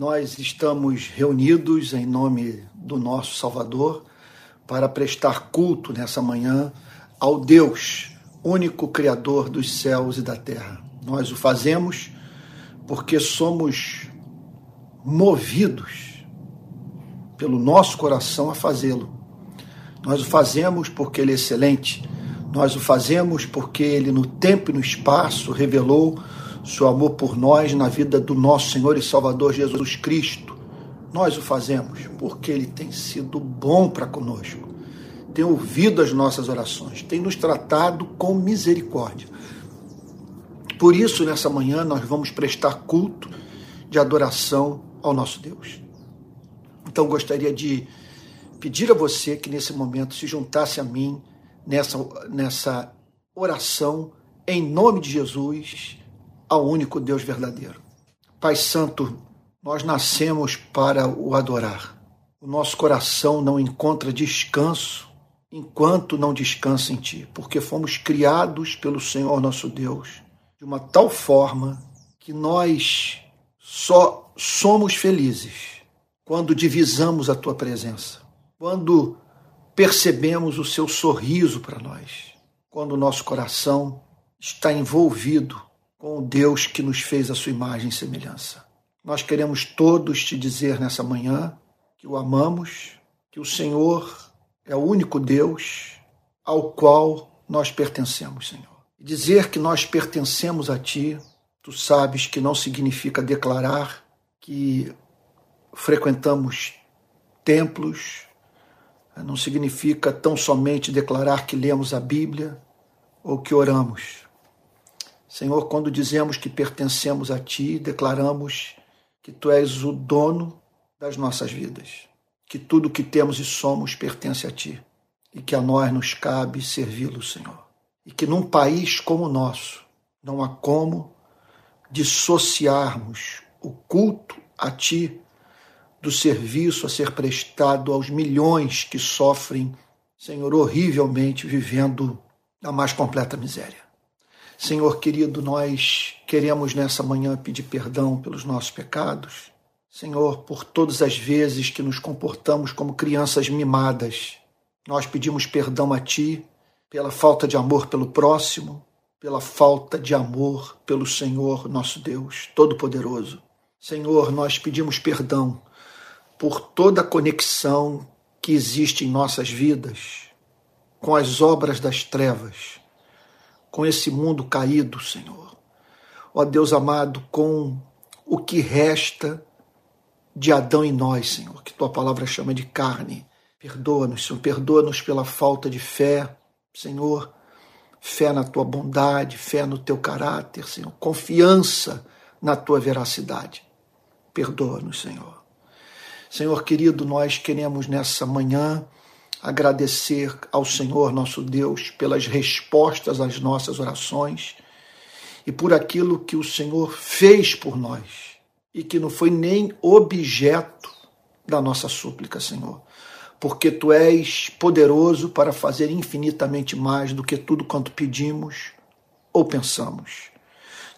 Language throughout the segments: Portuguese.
Nós estamos reunidos em nome do nosso Salvador para prestar culto nessa manhã ao Deus, único Criador dos céus e da terra. Nós o fazemos porque somos movidos pelo nosso coração a fazê-lo. Nós o fazemos porque Ele é excelente. Nós o fazemos porque Ele, no tempo e no espaço, revelou seu amor por nós na vida do nosso Senhor e Salvador Jesus Cristo. Nós o fazemos porque Ele tem sido bom para conosco, tem ouvido as nossas orações, tem nos tratado com misericórdia. Por isso, nessa manhã, nós vamos prestar culto de adoração ao nosso Deus. Então, gostaria de pedir a você que nesse momento se juntasse a mim nessa, nessa oração em nome de Jesus ao único Deus verdadeiro. Pai Santo, nós nascemos para o adorar. O nosso coração não encontra descanso enquanto não descansa em Ti, porque fomos criados pelo Senhor nosso Deus de uma tal forma que nós só somos felizes quando divisamos a Tua presença, quando percebemos o Seu sorriso para nós, quando o nosso coração está envolvido com o Deus que nos fez a sua imagem e semelhança. Nós queremos todos te dizer nessa manhã que o amamos, que o Senhor é o único Deus ao qual nós pertencemos, Senhor. Dizer que nós pertencemos a Ti, tu sabes que não significa declarar que frequentamos templos, não significa tão somente declarar que lemos a Bíblia ou que oramos Senhor, quando dizemos que pertencemos a Ti, declaramos que Tu és o dono das nossas vidas, que tudo que temos e somos pertence a Ti e que a nós nos cabe servi-lo, Senhor. E que num país como o nosso não há como dissociarmos o culto a Ti do serviço a ser prestado aos milhões que sofrem, Senhor, horrivelmente vivendo na mais completa miséria. Senhor querido, nós queremos nessa manhã pedir perdão pelos nossos pecados. Senhor, por todas as vezes que nos comportamos como crianças mimadas, nós pedimos perdão a Ti pela falta de amor pelo próximo, pela falta de amor pelo Senhor nosso Deus Todo-Poderoso. Senhor, nós pedimos perdão por toda a conexão que existe em nossas vidas com as obras das trevas com esse mundo caído, Senhor. Ó Deus amado, com o que resta de Adão em nós, Senhor, que tua palavra chama de carne. Perdoa-nos, Senhor, perdoa-nos pela falta de fé, Senhor, fé na tua bondade, fé no teu caráter, Senhor, confiança na tua veracidade. Perdoa-nos, Senhor. Senhor querido, nós queremos nessa manhã agradecer ao Senhor nosso Deus pelas respostas às nossas orações e por aquilo que o Senhor fez por nós e que não foi nem objeto da nossa súplica, Senhor. Porque tu és poderoso para fazer infinitamente mais do que tudo quanto pedimos ou pensamos.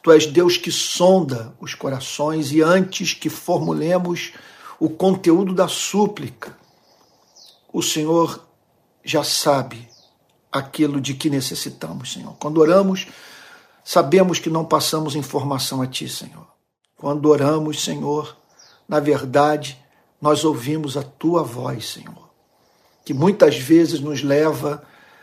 Tu és Deus que sonda os corações e antes que formulemos o conteúdo da súplica, o Senhor já sabe aquilo de que necessitamos, Senhor. Quando oramos, sabemos que não passamos informação a Ti, Senhor. Quando oramos, Senhor, na verdade, nós ouvimos a Tua voz, Senhor, que muitas vezes nos leva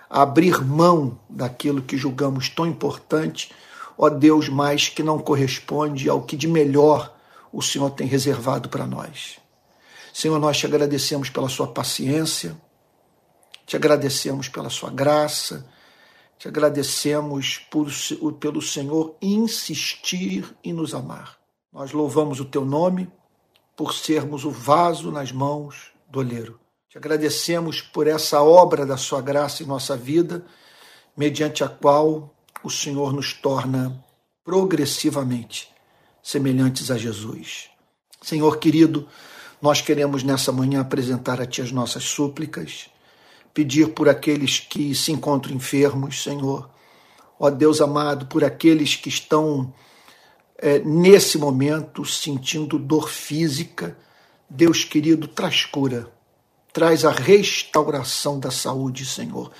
a abrir mão daquilo que julgamos tão importante, ó Deus, mas que não corresponde ao que de melhor o Senhor tem reservado para nós. Senhor, nós te agradecemos pela sua paciência, te agradecemos pela sua graça, te agradecemos por, pelo Senhor insistir em nos amar. Nós louvamos o teu nome por sermos o vaso nas mãos do oleiro. Te agradecemos por essa obra da sua graça em nossa vida, mediante a qual o Senhor nos torna progressivamente semelhantes a Jesus. Senhor querido, nós queremos nessa manhã apresentar a Ti as nossas súplicas, pedir por aqueles que se encontram enfermos, Senhor. Ó Deus amado, por aqueles que estão é, nesse momento sentindo dor física, Deus querido, traz cura, traz a restauração da saúde, Senhor.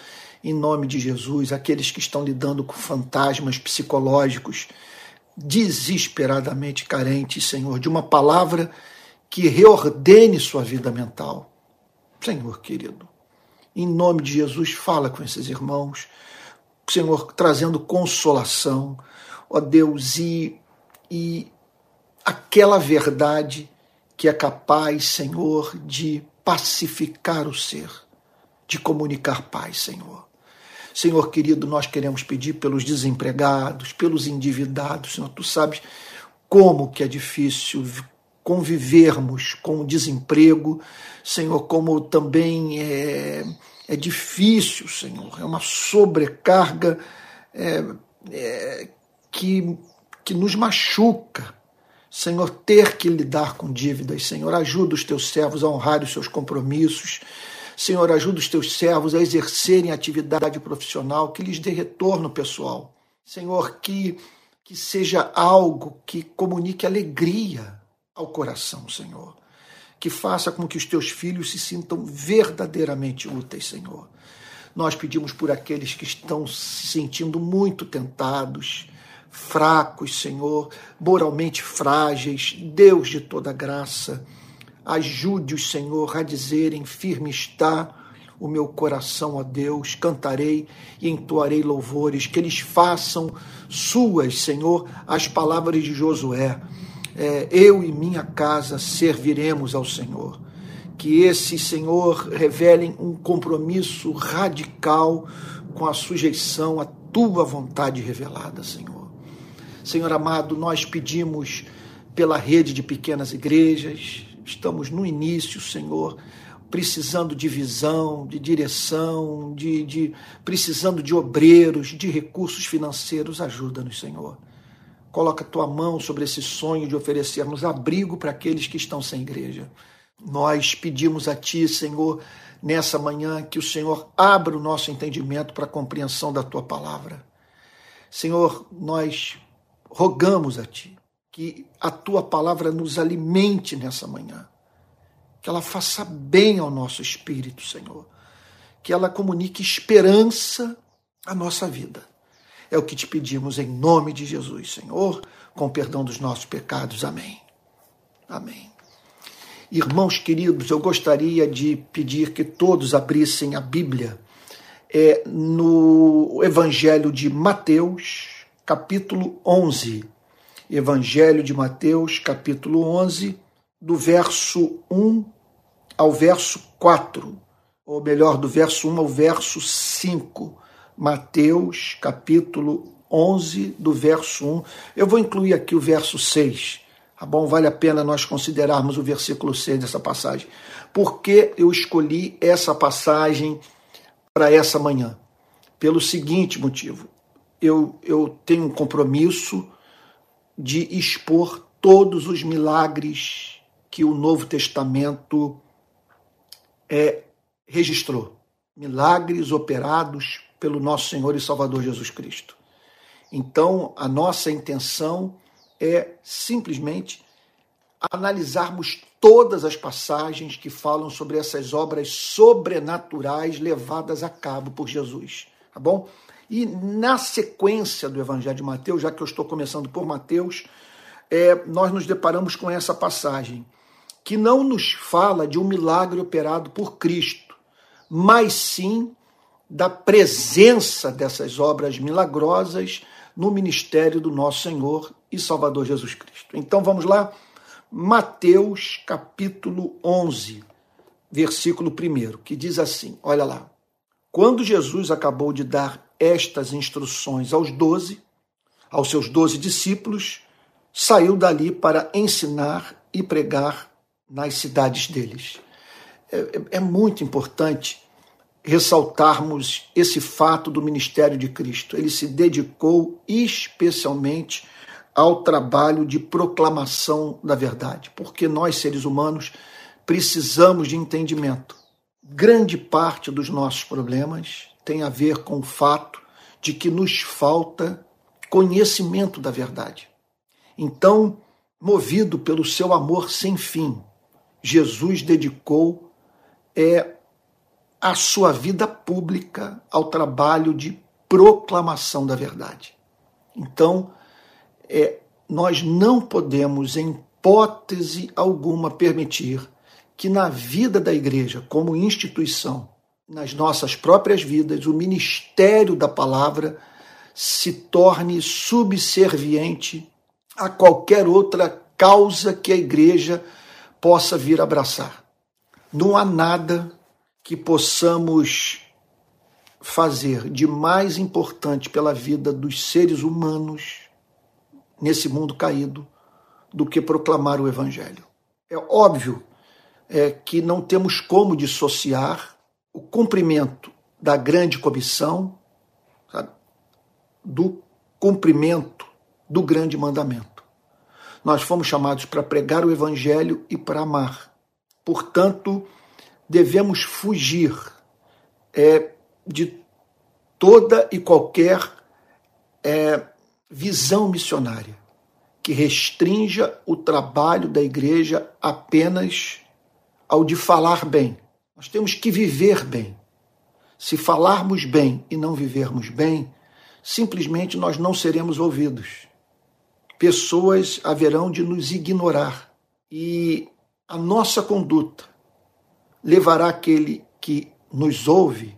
Em nome de Jesus, aqueles que estão lidando com fantasmas psicológicos, desesperadamente carentes, Senhor, de uma palavra que reordene sua vida mental. Senhor querido, em nome de Jesus, fala com esses irmãos, Senhor, trazendo consolação, ó Deus, e, e aquela verdade que é capaz, Senhor, de pacificar o ser, de comunicar paz, Senhor. Senhor querido, nós queremos pedir pelos desempregados, pelos endividados, Senhor, tu sabes como que é difícil convivermos com o desemprego, Senhor, como também é, é difícil, Senhor, é uma sobrecarga é, é, que, que nos machuca. Senhor, ter que lidar com dívidas, Senhor, ajuda os teus servos a honrar os seus compromissos. Senhor, ajuda os teus servos a exercerem atividade profissional que lhes dê retorno pessoal. Senhor, que, que seja algo que comunique alegria ao coração, Senhor. Que faça com que os teus filhos se sintam verdadeiramente úteis, Senhor. Nós pedimos por aqueles que estão se sentindo muito tentados, fracos, Senhor, moralmente frágeis, Deus de toda graça. Ajude-os, Senhor, a dizerem: firme está o meu coração, ó Deus, cantarei e entoarei louvores, que eles façam suas, Senhor, as palavras de Josué é, eu e minha casa serviremos ao Senhor. Que esse Senhor revelem um compromisso radical com a sujeição à tua vontade revelada, Senhor. Senhor amado, nós pedimos pela rede de pequenas igrejas, estamos no início, Senhor, precisando de visão, de direção, de, de precisando de obreiros, de recursos financeiros. Ajuda-nos, Senhor. Coloca tua mão sobre esse sonho de oferecermos abrigo para aqueles que estão sem igreja. Nós pedimos a Ti, Senhor, nessa manhã, que o Senhor abra o nosso entendimento para a compreensão da Tua palavra. Senhor, nós rogamos a Ti que a Tua palavra nos alimente nessa manhã, que ela faça bem ao nosso espírito, Senhor, que ela comunique esperança à nossa vida. É o que te pedimos em nome de Jesus, Senhor, com perdão dos nossos pecados. Amém. Amém. Irmãos queridos, eu gostaria de pedir que todos abrissem a Bíblia é, no Evangelho de Mateus, capítulo 11. Evangelho de Mateus, capítulo 11, do verso 1 ao verso 4, ou melhor, do verso 1 ao verso 5. Mateus capítulo 11, do verso 1. Eu vou incluir aqui o verso 6. Tá bom? Vale a pena nós considerarmos o versículo 6 dessa passagem. Por que eu escolhi essa passagem para essa manhã? Pelo seguinte motivo. Eu, eu tenho um compromisso de expor todos os milagres que o Novo Testamento é, registrou. Milagres operados pelo nosso Senhor e Salvador Jesus Cristo. Então, a nossa intenção é simplesmente analisarmos todas as passagens que falam sobre essas obras sobrenaturais levadas a cabo por Jesus, tá bom? E na sequência do Evangelho de Mateus, já que eu estou começando por Mateus, é, nós nos deparamos com essa passagem, que não nos fala de um milagre operado por Cristo, mas sim da presença dessas obras milagrosas no ministério do nosso Senhor e Salvador Jesus Cristo. Então vamos lá, Mateus capítulo 11, versículo 1, que diz assim: olha lá. Quando Jesus acabou de dar estas instruções aos doze, aos seus doze discípulos, saiu dali para ensinar e pregar nas cidades deles. É, é, é muito importante ressaltarmos esse fato do ministério de Cristo. Ele se dedicou especialmente ao trabalho de proclamação da verdade, porque nós, seres humanos, precisamos de entendimento. Grande parte dos nossos problemas tem a ver com o fato de que nos falta conhecimento da verdade. Então, movido pelo seu amor sem fim, Jesus dedicou é, a sua vida pública ao trabalho de proclamação da verdade. Então, é, nós não podemos, em hipótese alguma, permitir que na vida da igreja, como instituição, nas nossas próprias vidas, o ministério da palavra se torne subserviente a qualquer outra causa que a igreja possa vir abraçar. Não há nada que possamos fazer de mais importante pela vida dos seres humanos nesse mundo caído do que proclamar o Evangelho. É óbvio é, que não temos como dissociar o cumprimento da grande comissão sabe, do cumprimento do grande mandamento. Nós fomos chamados para pregar o Evangelho e para amar. Portanto, devemos fugir é, de toda e qualquer é, visão missionária que restrinja o trabalho da igreja apenas ao de falar bem. Nós temos que viver bem. Se falarmos bem e não vivermos bem, simplesmente nós não seremos ouvidos. Pessoas haverão de nos ignorar e a nossa conduta levará aquele que nos ouve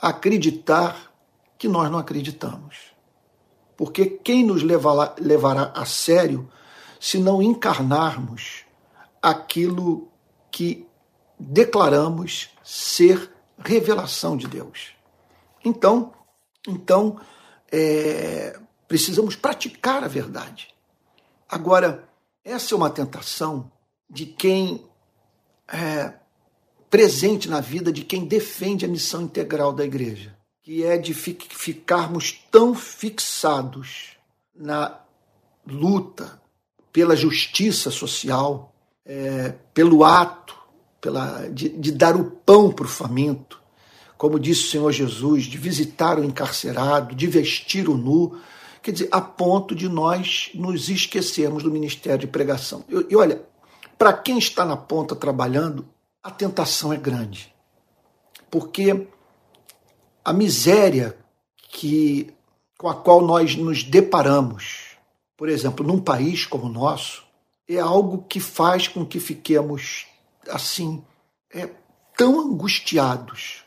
a acreditar que nós não acreditamos. Porque quem nos levará, levará a sério se não encarnarmos aquilo que declaramos ser revelação de Deus? Então, então é, precisamos praticar a verdade. Agora, essa é uma tentação de quem é, presente na vida de quem defende a missão integral da igreja, que é de ficarmos tão fixados na luta pela justiça social, é, pelo ato pela, de, de dar o pão para o faminto, como disse o Senhor Jesus, de visitar o encarcerado, de vestir o nu, quer dizer, a ponto de nós nos esquecermos do ministério de pregação. E, olha, para quem está na ponta trabalhando, a tentação é grande. Porque a miséria que com a qual nós nos deparamos, por exemplo, num país como o nosso, é algo que faz com que fiquemos assim, é, tão angustiados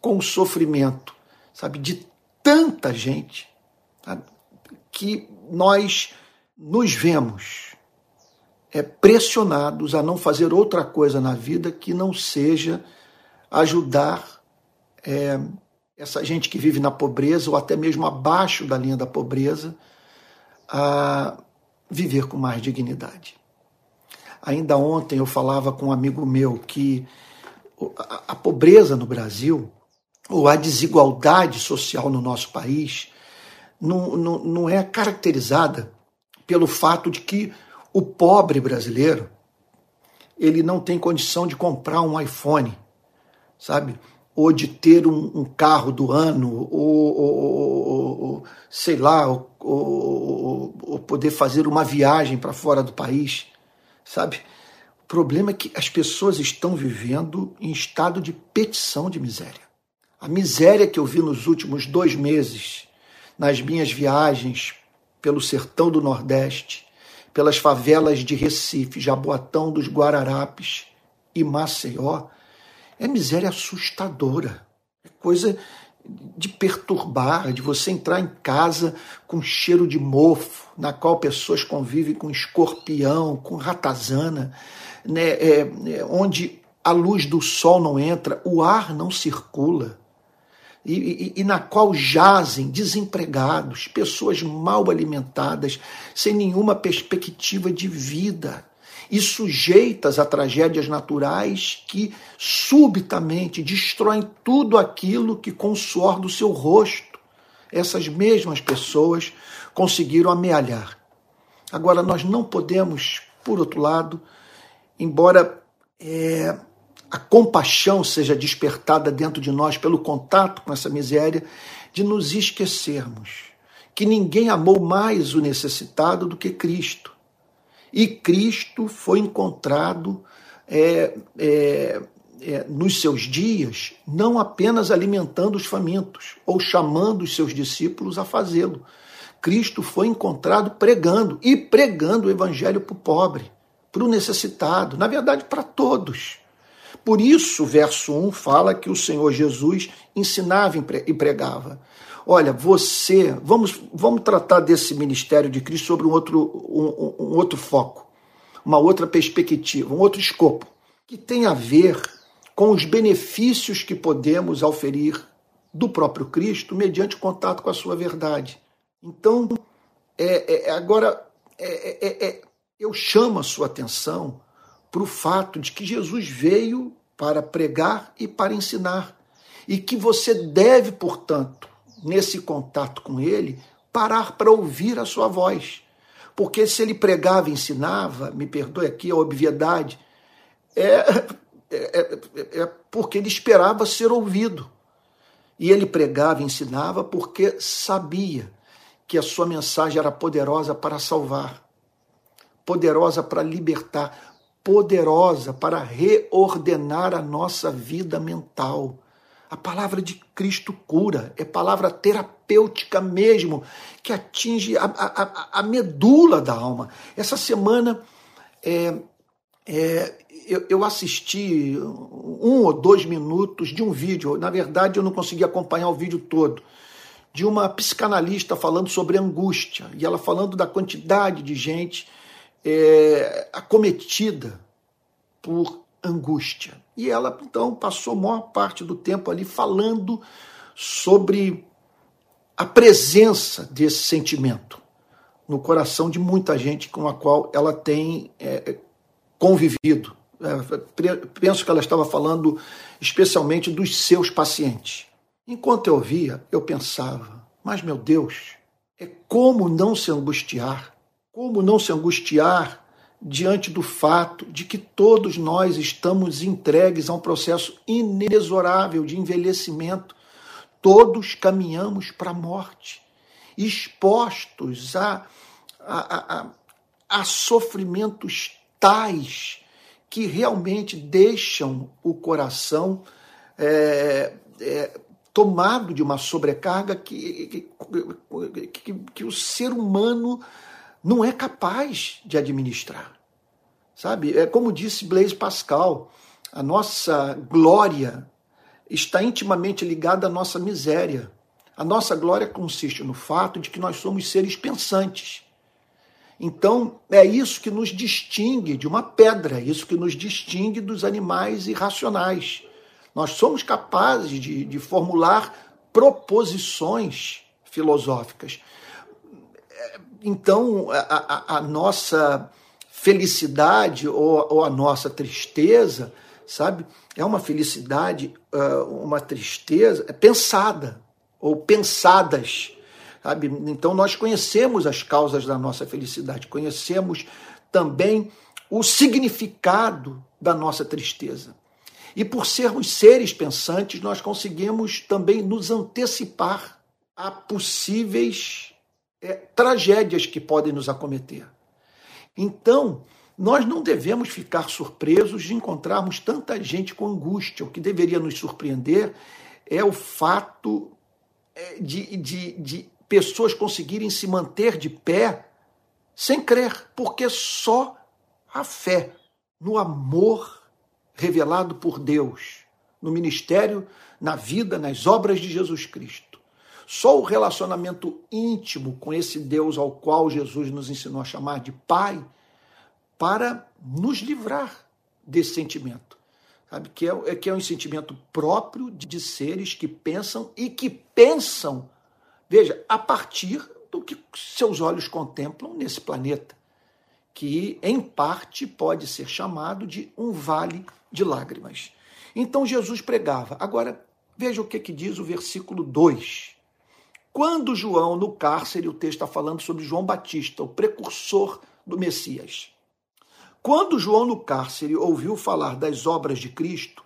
com o sofrimento, sabe, de tanta gente, sabe, que nós nos vemos é, pressionados a não fazer outra coisa na vida que não seja ajudar é, essa gente que vive na pobreza ou até mesmo abaixo da linha da pobreza a viver com mais dignidade. Ainda ontem eu falava com um amigo meu que a pobreza no Brasil, ou a desigualdade social no nosso país, não, não, não é caracterizada pelo fato de que o pobre brasileiro, ele não tem condição de comprar um iPhone, sabe? Ou de ter um, um carro do ano, ou, ou, ou sei lá, ou, poder fazer uma viagem para fora do país, sabe? O problema é que as pessoas estão vivendo em estado de petição de miséria. A miséria que eu vi nos últimos dois meses nas minhas viagens pelo sertão do Nordeste, pelas favelas de Recife, Jaboatão dos Guararapes e Maceió, é miséria assustadora. É coisa de perturbar, de você entrar em casa com cheiro de mofo, na qual pessoas convivem com escorpião, com ratazana, né, é, é, onde a luz do sol não entra, o ar não circula e, e, e, na qual jazem desempregados, pessoas mal alimentadas, sem nenhuma perspectiva de vida e sujeitas a tragédias naturais que subitamente destroem tudo aquilo que, com o suor do seu rosto, essas mesmas pessoas conseguiram amealhar. Agora, nós não podemos, por outro lado, embora é, a compaixão seja despertada dentro de nós pelo contato com essa miséria, de nos esquecermos que ninguém amou mais o necessitado do que Cristo. E Cristo foi encontrado é, é, é, nos seus dias, não apenas alimentando os famintos ou chamando os seus discípulos a fazê-lo. Cristo foi encontrado pregando e pregando o evangelho para o pobre, para o necessitado, na verdade, para todos. Por isso, verso 1 fala que o Senhor Jesus ensinava e pregava. Olha, você, vamos, vamos tratar desse ministério de Cristo sobre um outro, um, um outro foco, uma outra perspectiva, um outro escopo, que tem a ver com os benefícios que podemos auferir do próprio Cristo mediante contato com a sua verdade. Então, é, é, agora, é, é, é eu chamo a sua atenção para o fato de que Jesus veio para pregar e para ensinar. E que você deve, portanto, nesse contato com ele, parar para ouvir a sua voz. Porque se ele pregava e ensinava, me perdoe aqui a obviedade, é, é, é, é porque ele esperava ser ouvido. E ele pregava e ensinava porque sabia que a sua mensagem era poderosa para salvar, poderosa para libertar, poderosa para reordenar a nossa vida mental. A palavra de Cristo cura, é palavra terapêutica mesmo, que atinge a, a, a medula da alma. Essa semana é, é, eu, eu, assisti um ou dois minutos de um vídeo, na verdade eu não consegui acompanhar o vídeo todo, de uma psicanalista falando sobre angústia, e ela falando da quantidade de gente é, acometida por angústia. E ela então passou a maior parte do tempo ali falando sobre a presença desse sentimento no coração de muita gente com a qual ela tem é, convivido. É, penso que ela estava falando especialmente dos seus pacientes. Enquanto eu via, eu pensava, mas meu Deus, é como não se angustiar? Como não se angustiar diante do fato de que todos nós estamos entregues a um processo inexorável de envelhecimento. Todos caminhamos para a morte, expostos a, a, a, a sofrimentos tais que realmente deixam o coração é, é, tomado de uma sobrecarga que, que, que, que o ser humano não é capaz de administrar. Sabe? É como disse Blaise Pascal, a nossa glória está intimamente ligada à nossa miséria. A nossa glória consiste no fato de que nós somos seres pensantes. Então, é isso que nos distingue de uma pedra, é isso que nos distingue dos animais irracionais. Nós somos capazes de, de formular proposições filosóficas, então, a, a, a nossa felicidade ou, ou, a nossa tristeza, sabe? É uma felicidade, uma tristeza é pensada ou pensadas, sabe? Então, nós conhecemos as causas da nossa felicidade, conhecemos também o significado da nossa tristeza. E por sermos seres pensantes, nós conseguimos também nos antecipar a possíveis é, tragédias que podem nos acometer. Então, nós não devemos ficar surpresos de encontrarmos tanta gente com angústia. O que deveria nos surpreender é o fato é, de, de, de pessoas conseguirem se manter de pé sem crer, porque só a fé no amor revelado por Deus, no ministério, na vida, nas obras de Jesus Cristo só o relacionamento íntimo com esse Deus ao qual Jesus nos ensinou a chamar de Pai, para nos livrar desse sentimento. Sabe? Que é, é, que é um sentimento próprio de seres que pensam e que pensam, veja, a partir do que seus olhos contemplam nesse planeta, que em parte pode ser chamado de um vale de lágrimas. Então Jesus pregava. Agora, veja o que, que diz o versículo 2 quando João, no cárcere, o texto está falando sobre João Batista, o precursor do Messias. Quando João, no cárcere, ouviu falar das obras de Cristo,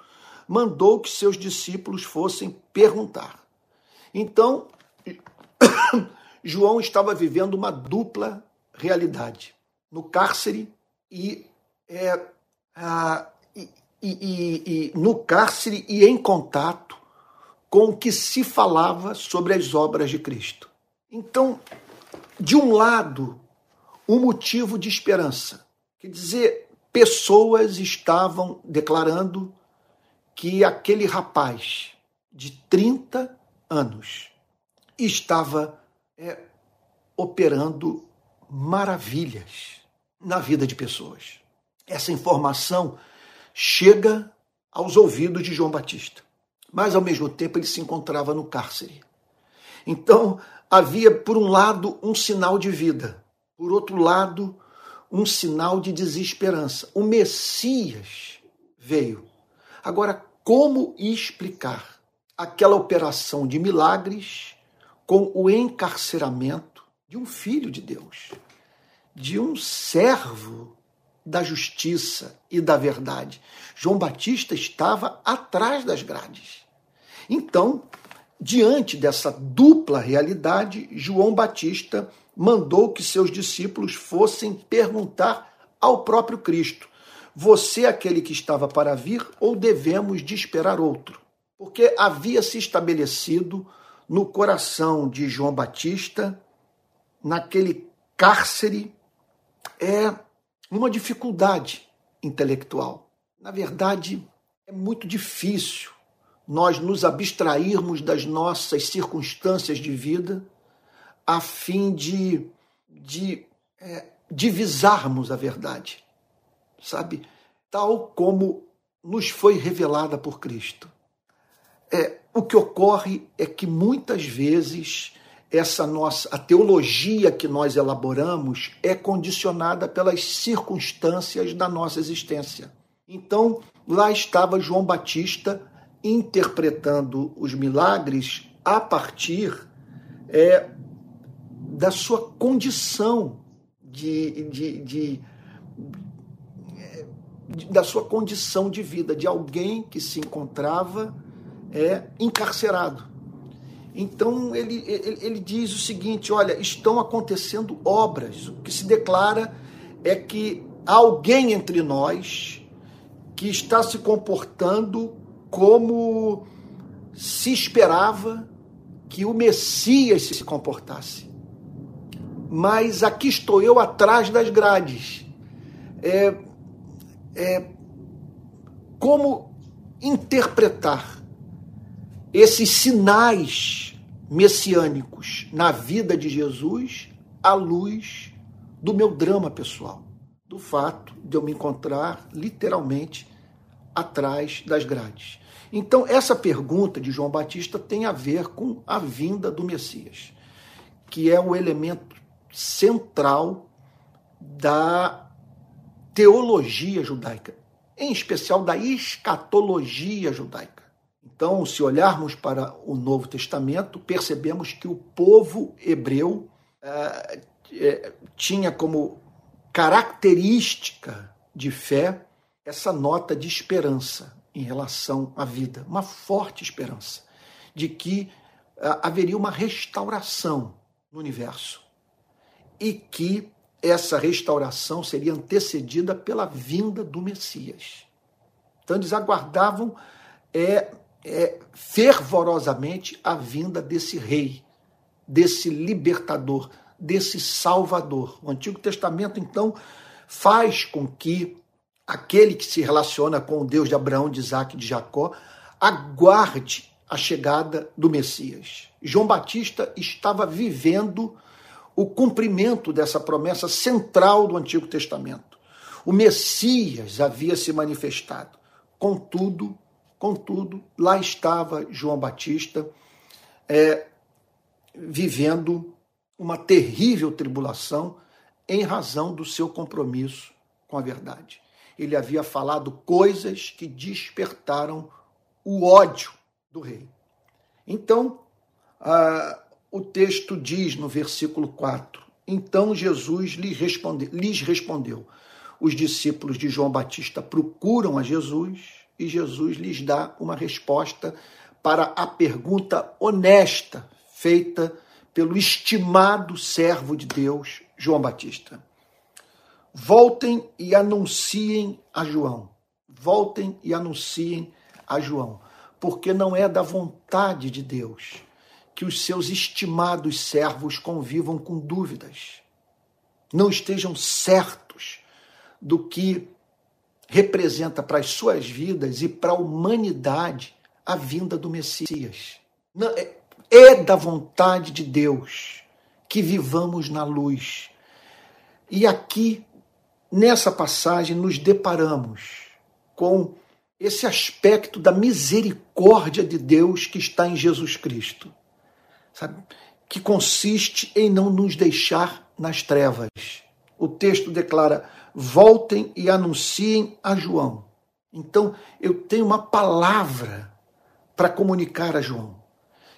mandou que seus discípulos fossem perguntar. Então, João estava vivendo uma dupla realidade. No cárcere e, é, a, e, e, e, no cárcere e em contato com o que se falava sobre as obras de Cristo. Então, de um lado, um motivo de esperança. Quer dizer, pessoas estavam declarando que aquele rapaz de 30 anos estava é, operando maravilhas na vida de pessoas. Essa informação chega aos ouvidos de João Batista, mas ao mesmo tempo ele se encontrava no cárcere. Então havia, por um lado, um sinal de vida, por outro lado, um sinal de desesperança. O Messias veio. Agora, como explicar aquela operação de milagres com o encarceramento de um filho de Deus, de um servo da justiça e da verdade. João Batista estava atrás das grades. Então, diante dessa dupla realidade, João Batista mandou que seus discípulos fossem perguntar ao próprio Cristo: Você é aquele que estava para vir ou devemos de esperar outro? Porque havia se estabelecido no coração de João Batista, naquele cárcere, é uma dificuldade intelectual. Na verdade, é muito difícil nós nos abstrairmos das nossas circunstâncias de vida a fim de, de é, divisarmos a verdade, sabe? Tal como nos foi revelada por Cristo. É, o que ocorre é que muitas vezes essa nossa a teologia que nós elaboramos é condicionada pelas circunstâncias da nossa existência. Então, lá estava João Batista interpretando os milagres a partir é, da sua condição de, de, de, de, da sua condição de vida, de alguém que se encontrava é, encarcerado. Então ele, ele, ele diz o seguinte: olha, estão acontecendo obras. O que se declara é que alguém entre nós que está se comportando como se esperava que o Messias se comportasse mas aqui estou eu atrás das grades. É, é, como interpretar esses sinais messiânicos na vida de Jesus à luz do meu drama pessoal, do fato de eu me encontrar literalmente atrás das grades. Então, essa pergunta de João Batista tem a ver com a vinda do Messias, que é o elemento central da teologia judaica, em especial da escatologia judaica. Então, se olharmos para o Novo Testamento, percebemos que o povo hebreu é, é, tinha como característica de fé essa nota de esperança em relação à vida, uma forte esperança de que é, haveria uma restauração no universo e que essa restauração seria antecedida pela vinda do Messias. Então eles aguardavam é, é, fervorosamente a vinda desse rei, desse libertador, desse salvador. O Antigo Testamento, então, faz com que aquele que se relaciona com o Deus de Abraão, de Isaac e de Jacó aguarde a chegada do Messias. João Batista estava vivendo o cumprimento dessa promessa central do Antigo Testamento. O Messias havia se manifestado. Contudo, contudo, lá estava João Batista é, vivendo uma terrível tribulação em razão do seu compromisso com a verdade. Ele havia falado coisas que despertaram o ódio do rei. Então, ah, o texto diz no versículo 4: Então Jesus lhes, responde, lhes respondeu. Os discípulos de João Batista procuram a Jesus e Jesus lhes dá uma resposta para a pergunta honesta feita pelo estimado servo de Deus, João Batista. Voltem e anunciem a João. Voltem e anunciem a João, porque não é da vontade de Deus que os seus estimados servos convivam com dúvidas, não estejam certos do que representa para as suas vidas e para a humanidade a vinda do Messias. É, é da vontade de Deus que vivamos na luz. E aqui, nessa passagem, nos deparamos com esse aspecto da misericórdia de Deus que está em Jesus Cristo, sabe? que consiste em não nos deixar nas trevas. O texto declara: voltem e anunciem a João. Então, eu tenho uma palavra para comunicar a João,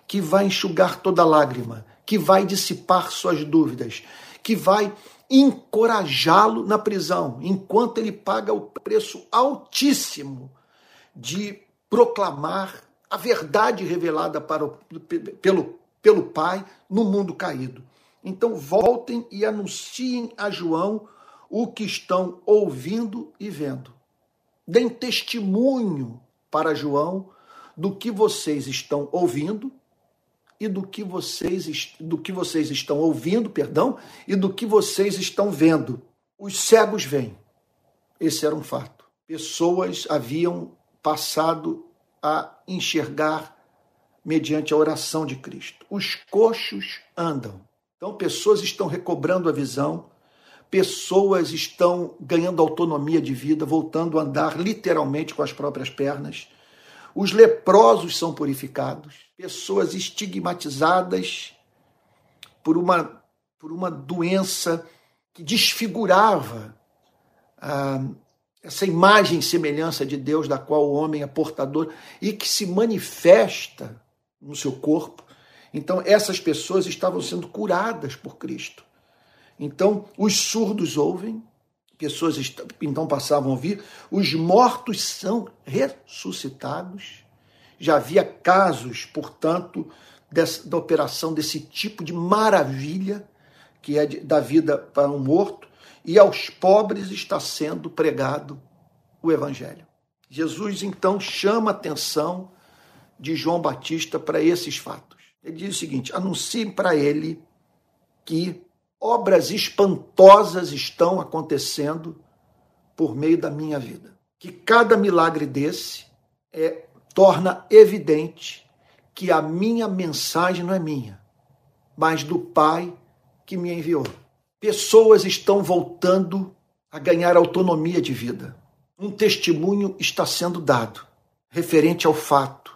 que vai enxugar toda lágrima, que vai dissipar suas dúvidas, que vai encorajá-lo na prisão, enquanto ele paga o preço altíssimo de proclamar a verdade revelada para o, pelo, pelo Pai no mundo caído. Então voltem e anunciem a João o que estão ouvindo e vendo. Deem testemunho para João do que vocês estão ouvindo e do que vocês do que vocês estão ouvindo, perdão, e do que vocês estão vendo. Os cegos vêm. Esse era um fato. Pessoas haviam passado a enxergar mediante a oração de Cristo. Os coxos andam. Então pessoas estão recobrando a visão, pessoas estão ganhando autonomia de vida, voltando a andar literalmente com as próprias pernas. Os leprosos são purificados, pessoas estigmatizadas por uma, por uma doença que desfigurava ah, essa imagem e semelhança de Deus da qual o homem é portador e que se manifesta no seu corpo. Então, essas pessoas estavam sendo curadas por Cristo. Então, os surdos ouvem, pessoas então passavam a ouvir, os mortos são ressuscitados. Já havia casos, portanto, dessa, da operação desse tipo de maravilha, que é de, da vida para um morto, e aos pobres está sendo pregado o Evangelho. Jesus então chama a atenção de João Batista para esses fatos. Ele diz o seguinte: anuncie para ele que obras espantosas estão acontecendo por meio da minha vida. Que cada milagre desse é, torna evidente que a minha mensagem não é minha, mas do Pai que me enviou. Pessoas estão voltando a ganhar autonomia de vida. Um testemunho está sendo dado referente ao fato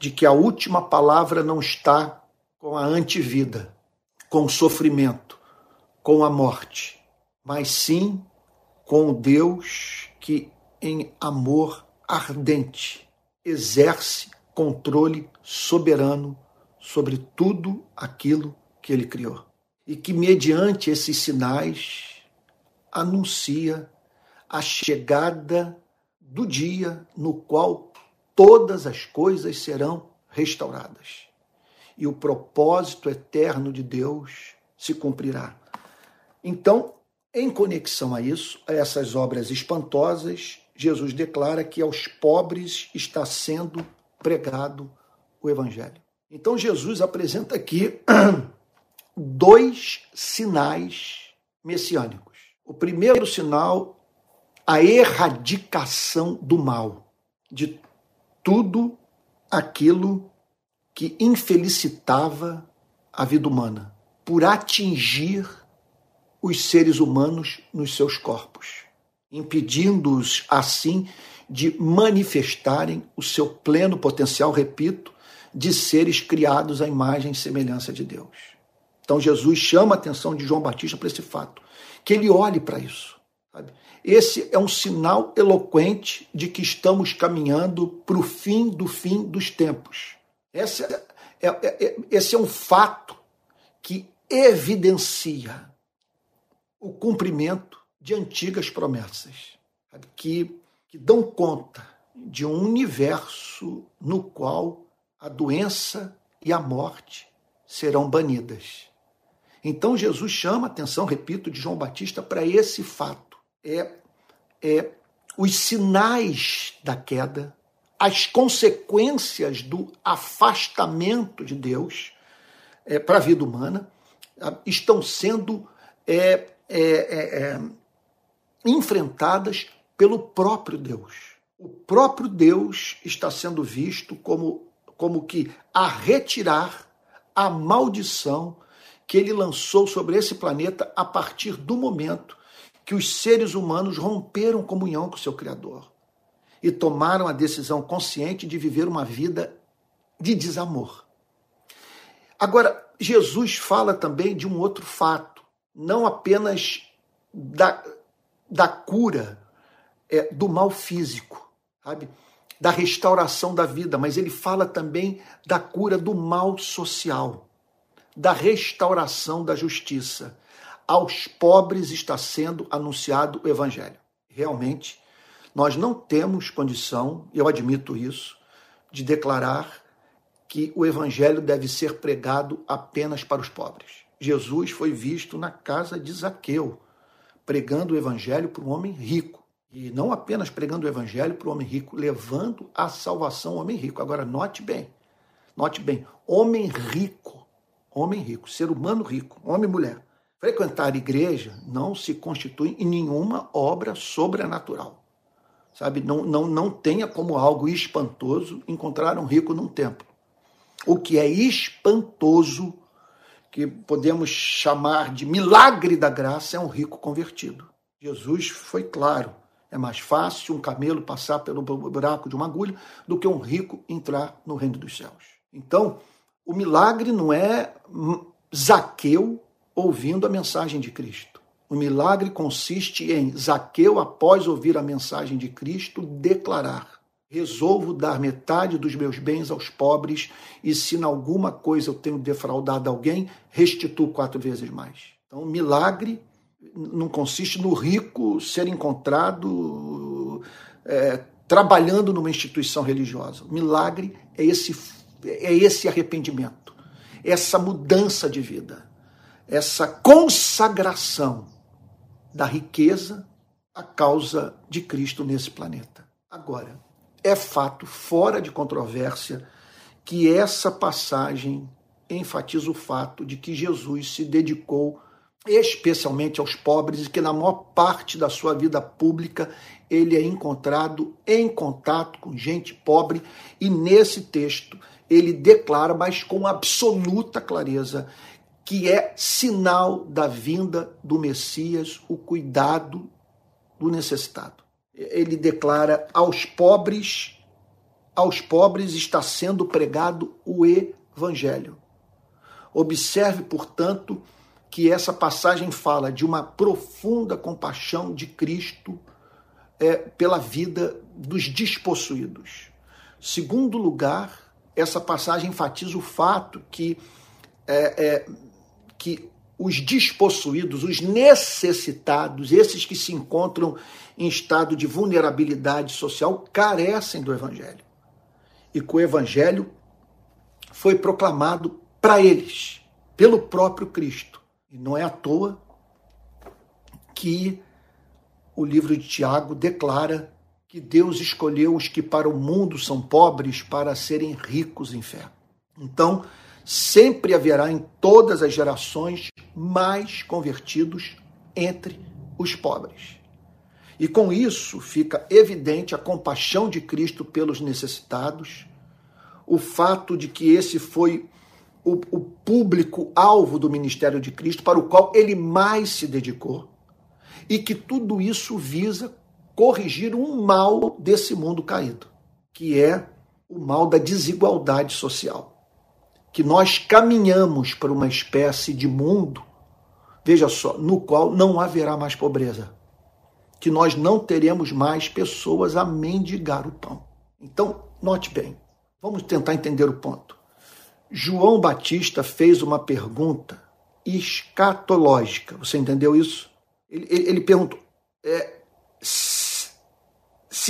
de que a última palavra não está com a antivida, com o sofrimento, com a morte, mas sim com o Deus que, em amor ardente, exerce controle soberano sobre tudo aquilo que ele criou. E que, mediante esses sinais, anuncia a chegada do dia no qual todas as coisas serão restauradas. E o propósito eterno de Deus se cumprirá. Então, em conexão a isso, a essas obras espantosas, Jesus declara que aos pobres está sendo pregado o Evangelho. Então, Jesus apresenta aqui dois sinais messiânicos. O primeiro sinal, a erradicação do mal, de tudo aquilo que infelicitava a vida humana, por atingir os seres humanos nos seus corpos, impedindo-os, assim, de manifestarem o seu pleno potencial, repito, de seres criados à imagem e semelhança de Deus. Então Jesus chama a atenção de João Batista para esse fato, que ele olhe para isso. Sabe? Esse é um sinal eloquente de que estamos caminhando para o fim do fim dos tempos. Esse é, é, é, esse é um fato que evidencia o cumprimento de antigas promessas, que, que dão conta de um universo no qual a doença e a morte serão banidas. Então Jesus chama a atenção, repito, de João Batista para esse fato. É, é os sinais da queda, as consequências do afastamento de Deus é, para a vida humana estão sendo é, é, é, é, enfrentadas pelo próprio Deus. O próprio Deus está sendo visto como, como que a retirar a maldição que ele lançou sobre esse planeta a partir do momento que os seres humanos romperam comunhão com seu Criador e tomaram a decisão consciente de viver uma vida de desamor. Agora, Jesus fala também de um outro fato, não apenas da, da cura é, do mal físico, sabe? da restauração da vida, mas ele fala também da cura do mal social, da restauração da justiça. Aos pobres está sendo anunciado o evangelho. Realmente, nós não temos condição, eu admito isso, de declarar que o evangelho deve ser pregado apenas para os pobres. Jesus foi visto na casa de Zaqueu, pregando o evangelho para um homem rico. E não apenas pregando o evangelho para o homem rico, levando a salvação ao homem rico. Agora, note bem, note bem, homem rico, homem rico, ser humano rico, homem e mulher. Frequentar a igreja não se constitui em nenhuma obra sobrenatural. Sabe, não, não, não tenha como algo espantoso encontrar um rico num templo. O que é espantoso, que podemos chamar de milagre da graça, é um rico convertido. Jesus foi claro. É mais fácil um camelo passar pelo buraco de uma agulha do que um rico entrar no reino dos céus. Então, o milagre não é Zaqueu ouvindo a mensagem de Cristo. O milagre consiste em Zaqueu, após ouvir a mensagem de Cristo, declarar: resolvo dar metade dos meus bens aos pobres, e se em alguma coisa eu tenho defraudado alguém, restituo quatro vezes mais. Então, milagre não consiste no rico ser encontrado é, trabalhando numa instituição religiosa. Milagre é esse, é esse arrependimento, essa mudança de vida, essa consagração da riqueza à causa de Cristo nesse planeta. Agora, é fato fora de controvérsia que essa passagem enfatiza o fato de que Jesus se dedicou especialmente aos pobres e que na maior parte da sua vida pública ele é encontrado em contato com gente pobre e nesse texto ele declara, mas com absoluta clareza, que é sinal da vinda do Messias, o cuidado do necessitado ele declara aos pobres, aos pobres está sendo pregado o evangelho. Observe, portanto, que essa passagem fala de uma profunda compaixão de Cristo é, pela vida dos despossuídos. Segundo lugar, essa passagem enfatiza o fato que, é, é, que os despossuídos, os necessitados, esses que se encontram em estado de vulnerabilidade social, carecem do Evangelho. E que o Evangelho foi proclamado para eles, pelo próprio Cristo. E não é à toa que o livro de Tiago declara que Deus escolheu os que para o mundo são pobres para serem ricos em fé. Então, sempre haverá em todas as gerações mais convertidos entre os pobres. E com isso fica evidente a compaixão de Cristo pelos necessitados, o fato de que esse foi o, o público-alvo do ministério de Cristo, para o qual ele mais se dedicou, e que tudo isso visa corrigir um mal desse mundo caído, que é o mal da desigualdade social. Que nós caminhamos para uma espécie de mundo, veja só, no qual não haverá mais pobreza, que nós não teremos mais pessoas a mendigar o pão. Então, note bem, vamos tentar entender o ponto. João Batista fez uma pergunta escatológica. Você entendeu isso? Ele, ele, ele perguntou é, se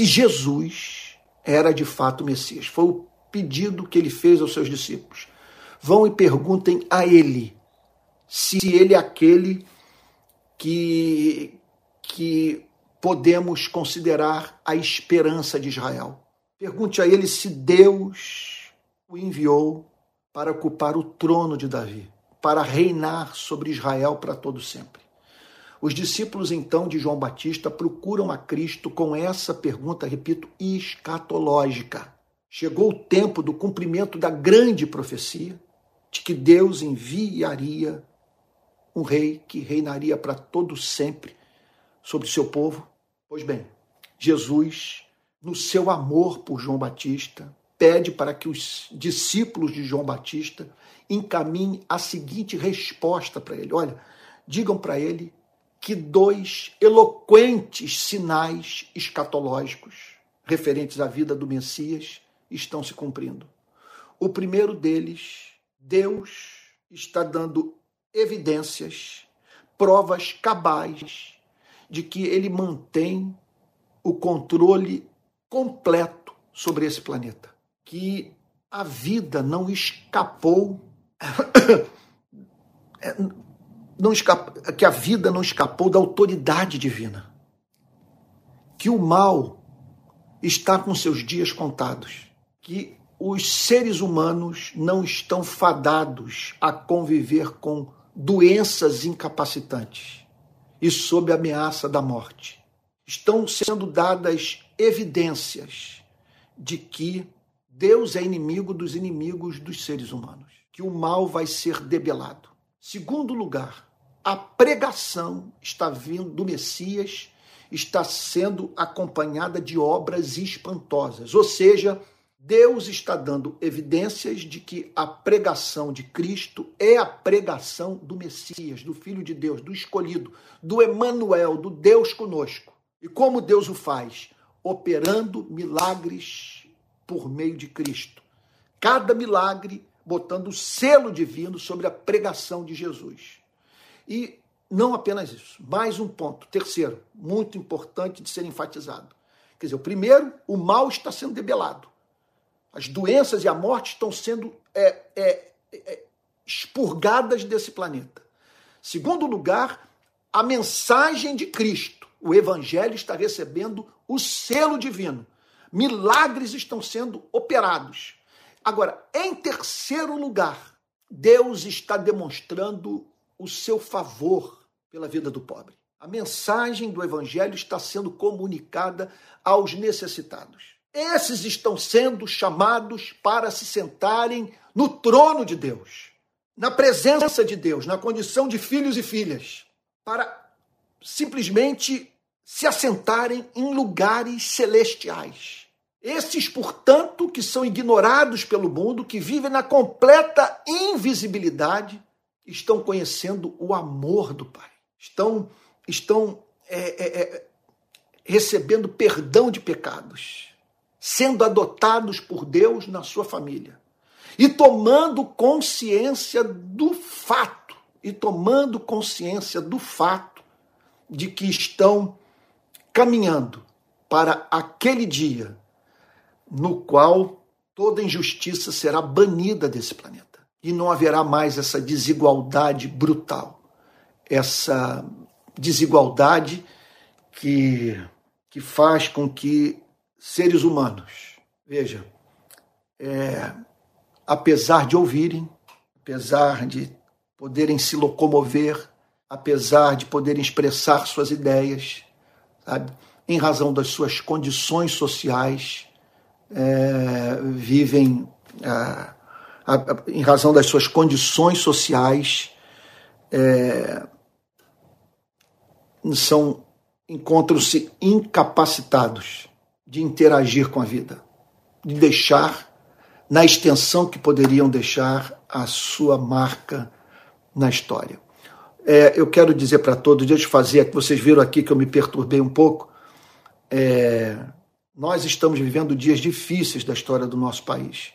Jesus era de fato o Messias. Foi o pedido que ele fez aos seus discípulos vão e perguntem a ele se ele é aquele que, que podemos considerar a esperança de Israel. Pergunte a ele se Deus o enviou para ocupar o trono de Davi, para reinar sobre Israel para todo sempre. Os discípulos então de João Batista procuram a Cristo com essa pergunta, repito, escatológica. Chegou o tempo do cumprimento da grande profecia de que Deus enviaria um rei que reinaria para todo sempre sobre seu povo. Pois bem, Jesus, no seu amor por João Batista, pede para que os discípulos de João Batista encaminhem a seguinte resposta para ele: olha, digam para ele que dois eloquentes sinais escatológicos referentes à vida do Messias estão se cumprindo. O primeiro deles, Deus está dando evidências, provas cabais de que ele mantém o controle completo sobre esse planeta, que a vida não escapou não escapa, que a vida não escapou da autoridade divina. Que o mal está com seus dias contados. Que os seres humanos não estão fadados a conviver com doenças incapacitantes e sob ameaça da morte. Estão sendo dadas evidências de que Deus é inimigo dos inimigos dos seres humanos, que o mal vai ser debelado. Segundo lugar, a pregação está vindo do Messias, está sendo acompanhada de obras espantosas. Ou seja, Deus está dando evidências de que a pregação de Cristo é a pregação do Messias, do Filho de Deus, do escolhido, do Emanuel, do Deus conosco. E como Deus o faz? Operando milagres por meio de Cristo. Cada milagre botando o selo divino sobre a pregação de Jesus. E não apenas isso, mais um ponto, terceiro, muito importante de ser enfatizado. Quer dizer, o primeiro, o mal está sendo debelado. As doenças e a morte estão sendo é, é, é, expurgadas desse planeta. Segundo lugar, a mensagem de Cristo, o Evangelho está recebendo o selo divino. Milagres estão sendo operados. Agora, em terceiro lugar, Deus está demonstrando o seu favor pela vida do pobre. A mensagem do Evangelho está sendo comunicada aos necessitados. Esses estão sendo chamados para se sentarem no trono de Deus, na presença de Deus, na condição de filhos e filhas, para simplesmente se assentarem em lugares celestiais. Esses, portanto, que são ignorados pelo mundo, que vivem na completa invisibilidade, estão conhecendo o amor do Pai, estão, estão é, é, é, recebendo perdão de pecados, sendo adotados por Deus na sua família e tomando consciência do fato, e tomando consciência do fato de que estão caminhando para aquele dia no qual toda injustiça será banida desse planeta. E não haverá mais essa desigualdade brutal, essa desigualdade que, que faz com que seres humanos, veja, é, apesar de ouvirem, apesar de poderem se locomover, apesar de poderem expressar suas ideias, sabe, em razão das suas condições sociais, é, vivem. É, em razão das suas condições sociais, é, são encontram-se incapacitados de interagir com a vida, de deixar, na extensão que poderiam deixar, a sua marca na história. É, eu quero dizer para todos, deixa eu fazer, que vocês viram aqui que eu me perturbei um pouco. É, nós estamos vivendo dias difíceis da história do nosso país.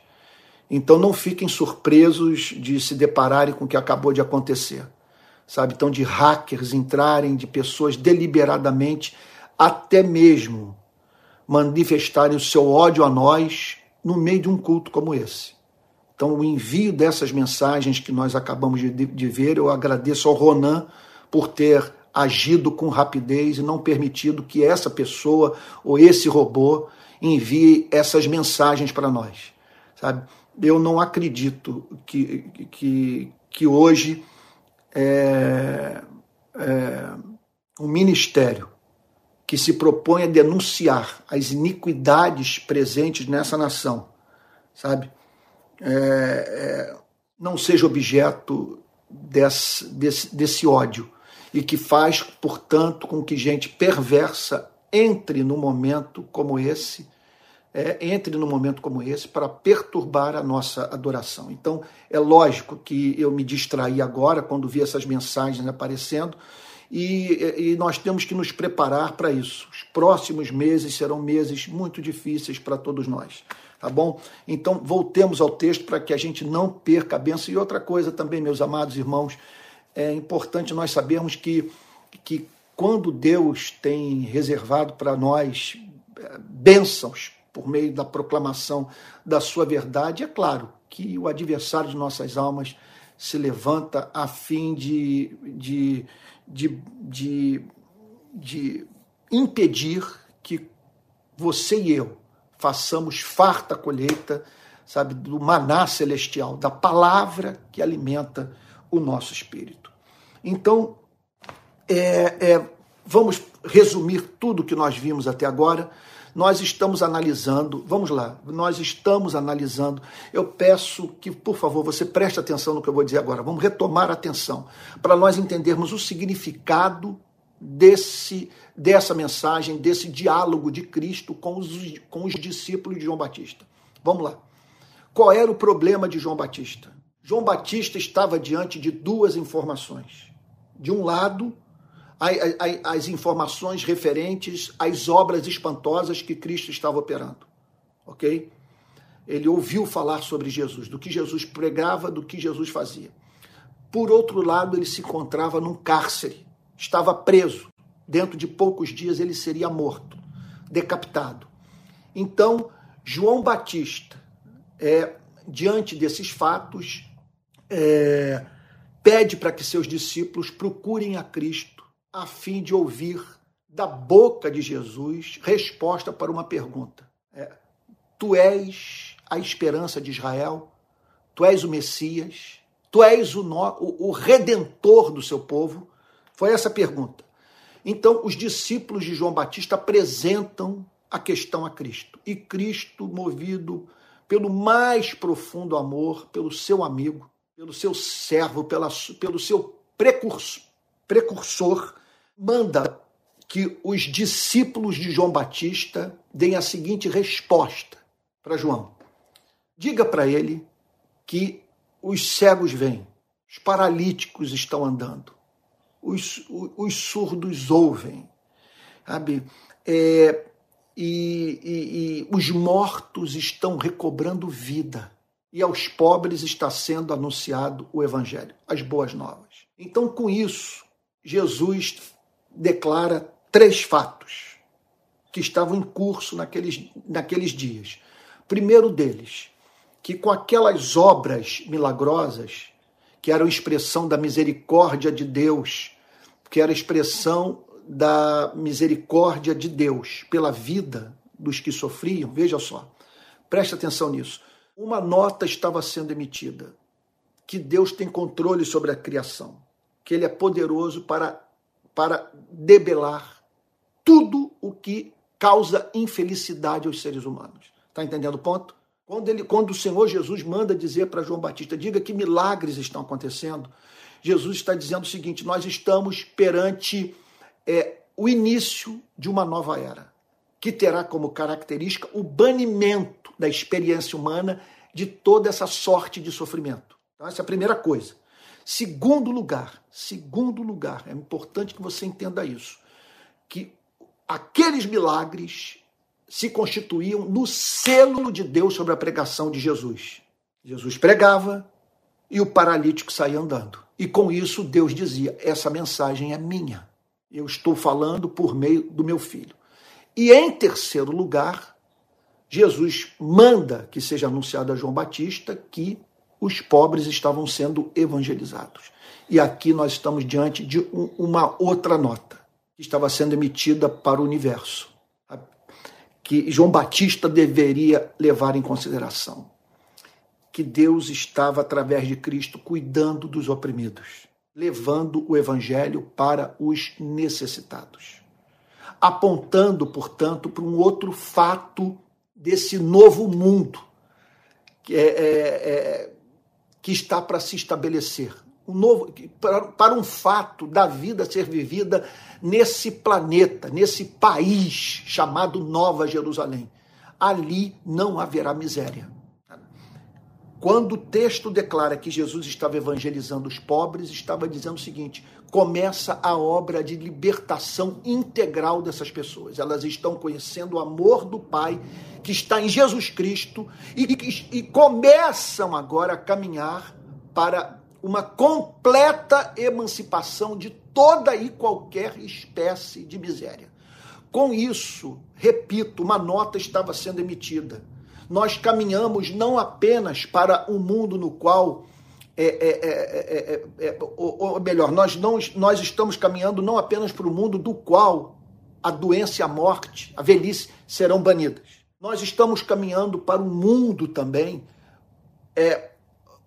Então não fiquem surpresos de se depararem com o que acabou de acontecer. Sabe? Então, de hackers entrarem, de pessoas deliberadamente, até mesmo manifestarem o seu ódio a nós no meio de um culto como esse. Então, o envio dessas mensagens que nós acabamos de, de ver, eu agradeço ao Ronan por ter agido com rapidez e não permitido que essa pessoa ou esse robô envie essas mensagens para nós, sabe? Eu não acredito que, que, que hoje é, é, ministério que se propõe a denunciar as iniquidades presentes nessa nação, sabe? É, é, não seja objeto desse, desse, desse ódio e que faz, portanto, com que gente perversa entre no momento como esse, é, entre no momento como esse para perturbar a nossa adoração. Então, é lógico que eu me distraí agora quando vi essas mensagens aparecendo e, e nós temos que nos preparar para isso. Os próximos meses serão meses muito difíceis para todos nós. Tá bom? Então, voltemos ao texto para que a gente não perca a benção. E outra coisa também, meus amados irmãos, é importante nós sabermos que, que quando Deus tem reservado para nós é, bênçãos por meio da proclamação da sua verdade, é claro que o adversário de nossas almas se levanta a fim de, de, de, de, de impedir que você e eu façamos farta colheita, sabe, do maná celestial, da palavra que alimenta o nosso espírito. Então, é, é, vamos resumir tudo que nós vimos até agora. Nós estamos analisando, vamos lá, nós estamos analisando. Eu peço que, por favor, você preste atenção no que eu vou dizer agora. Vamos retomar a atenção para nós entendermos o significado desse dessa mensagem, desse diálogo de Cristo com os, com os discípulos de João Batista. Vamos lá. Qual era o problema de João Batista? João Batista estava diante de duas informações. De um lado, as informações referentes às obras espantosas que Cristo estava operando. Ok? Ele ouviu falar sobre Jesus, do que Jesus pregava, do que Jesus fazia. Por outro lado, ele se encontrava num cárcere, estava preso. Dentro de poucos dias ele seria morto, decapitado. Então, João Batista, é, diante desses fatos, é, pede para que seus discípulos procurem a Cristo a fim de ouvir da boca de Jesus resposta para uma pergunta. É, tu és a esperança de Israel? Tu és o Messias? Tu és o, no, o, o redentor do seu povo? Foi essa a pergunta. Então, os discípulos de João Batista apresentam a questão a Cristo. E Cristo, movido pelo mais profundo amor, pelo seu amigo, pelo seu servo, pela, pelo seu precursor, precursor, manda que os discípulos de João Batista deem a seguinte resposta para João: Diga para ele que os cegos vêm, os paralíticos estão andando, os, os surdos ouvem, sabe? É, e, e, e os mortos estão recobrando vida e aos pobres está sendo anunciado o Evangelho, as boas novas. Então, com isso, Jesus declara três fatos que estavam em curso naqueles, naqueles dias. Primeiro deles, que com aquelas obras milagrosas, que eram expressão da misericórdia de Deus, que era expressão da misericórdia de Deus pela vida dos que sofriam, veja só, preste atenção nisso uma nota estava sendo emitida que Deus tem controle sobre a criação, que Ele é poderoso para, para debelar tudo o que causa infelicidade aos seres humanos. Está entendendo o ponto? Quando, ele, quando o Senhor Jesus manda dizer para João Batista, diga que milagres estão acontecendo, Jesus está dizendo o seguinte: nós estamos perante é, o início de uma nova era, que terá como característica o banimento da experiência humana de toda essa sorte de sofrimento. Então, essa é a primeira coisa. Segundo lugar, segundo lugar, é importante que você entenda isso, que aqueles milagres se constituíam no selo de Deus sobre a pregação de Jesus. Jesus pregava e o paralítico saía andando. E com isso Deus dizia: essa mensagem é minha. Eu estou falando por meio do meu filho. E em terceiro lugar, Jesus manda que seja anunciado a João Batista que os pobres estavam sendo evangelizados. E aqui nós estamos diante de um, uma outra nota que estava sendo emitida para o universo, que João Batista deveria levar em consideração. Que Deus estava, através de Cristo, cuidando dos oprimidos, levando o evangelho para os necessitados, apontando, portanto, para um outro fato desse novo mundo que, é, é, é, que está para se estabelecer. Um novo, para, para um fato da vida ser vivida nesse planeta, nesse país chamado Nova Jerusalém. Ali não haverá miséria. Quando o texto declara que Jesus estava evangelizando os pobres, estava dizendo o seguinte: começa a obra de libertação integral dessas pessoas. Elas estão conhecendo o amor do Pai que está em Jesus Cristo e, e, e começam agora a caminhar para uma completa emancipação de toda e qualquer espécie de miséria. Com isso, repito, uma nota estava sendo emitida. Nós caminhamos não apenas para um mundo no qual é, é, é, ou, ou, melhor, nós, não, nós estamos caminhando não apenas para o mundo do qual a doença e a morte, a velhice serão banidas. Nós estamos caminhando para um mundo também é,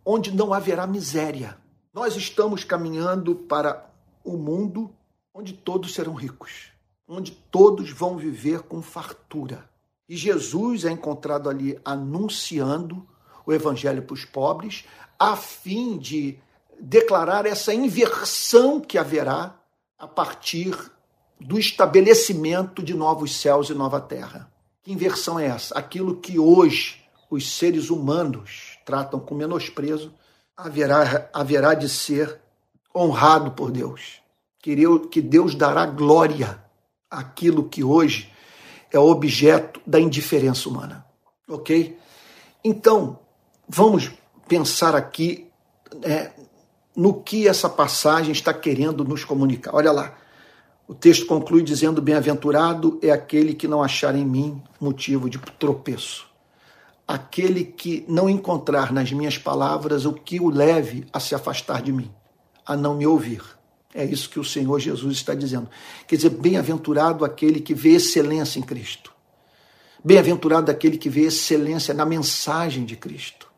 onde não haverá miséria. Nós estamos caminhando para um mundo onde todos serão ricos, onde todos vão viver com fartura. E Jesus é encontrado ali anunciando o evangelho para os pobres, a fim de declarar essa inversão que haverá a partir do estabelecimento de novos céus e nova terra. Que inversão é essa? Aquilo que hoje os seres humanos tratam com menosprezo, haverá, haverá de ser honrado por Deus. Que Deus dará glória àquilo que hoje é objeto da indiferença humana. Ok? Então, vamos pensar aqui é, no que essa passagem está querendo nos comunicar. Olha lá. O texto conclui dizendo: Bem-aventurado é aquele que não achar em mim motivo de tropeço. Aquele que não encontrar nas minhas palavras o que o leve a se afastar de mim, a não me ouvir. É isso que o Senhor Jesus está dizendo. Quer dizer, bem-aventurado aquele que vê excelência em Cristo. Bem-aventurado aquele que vê excelência na mensagem de Cristo.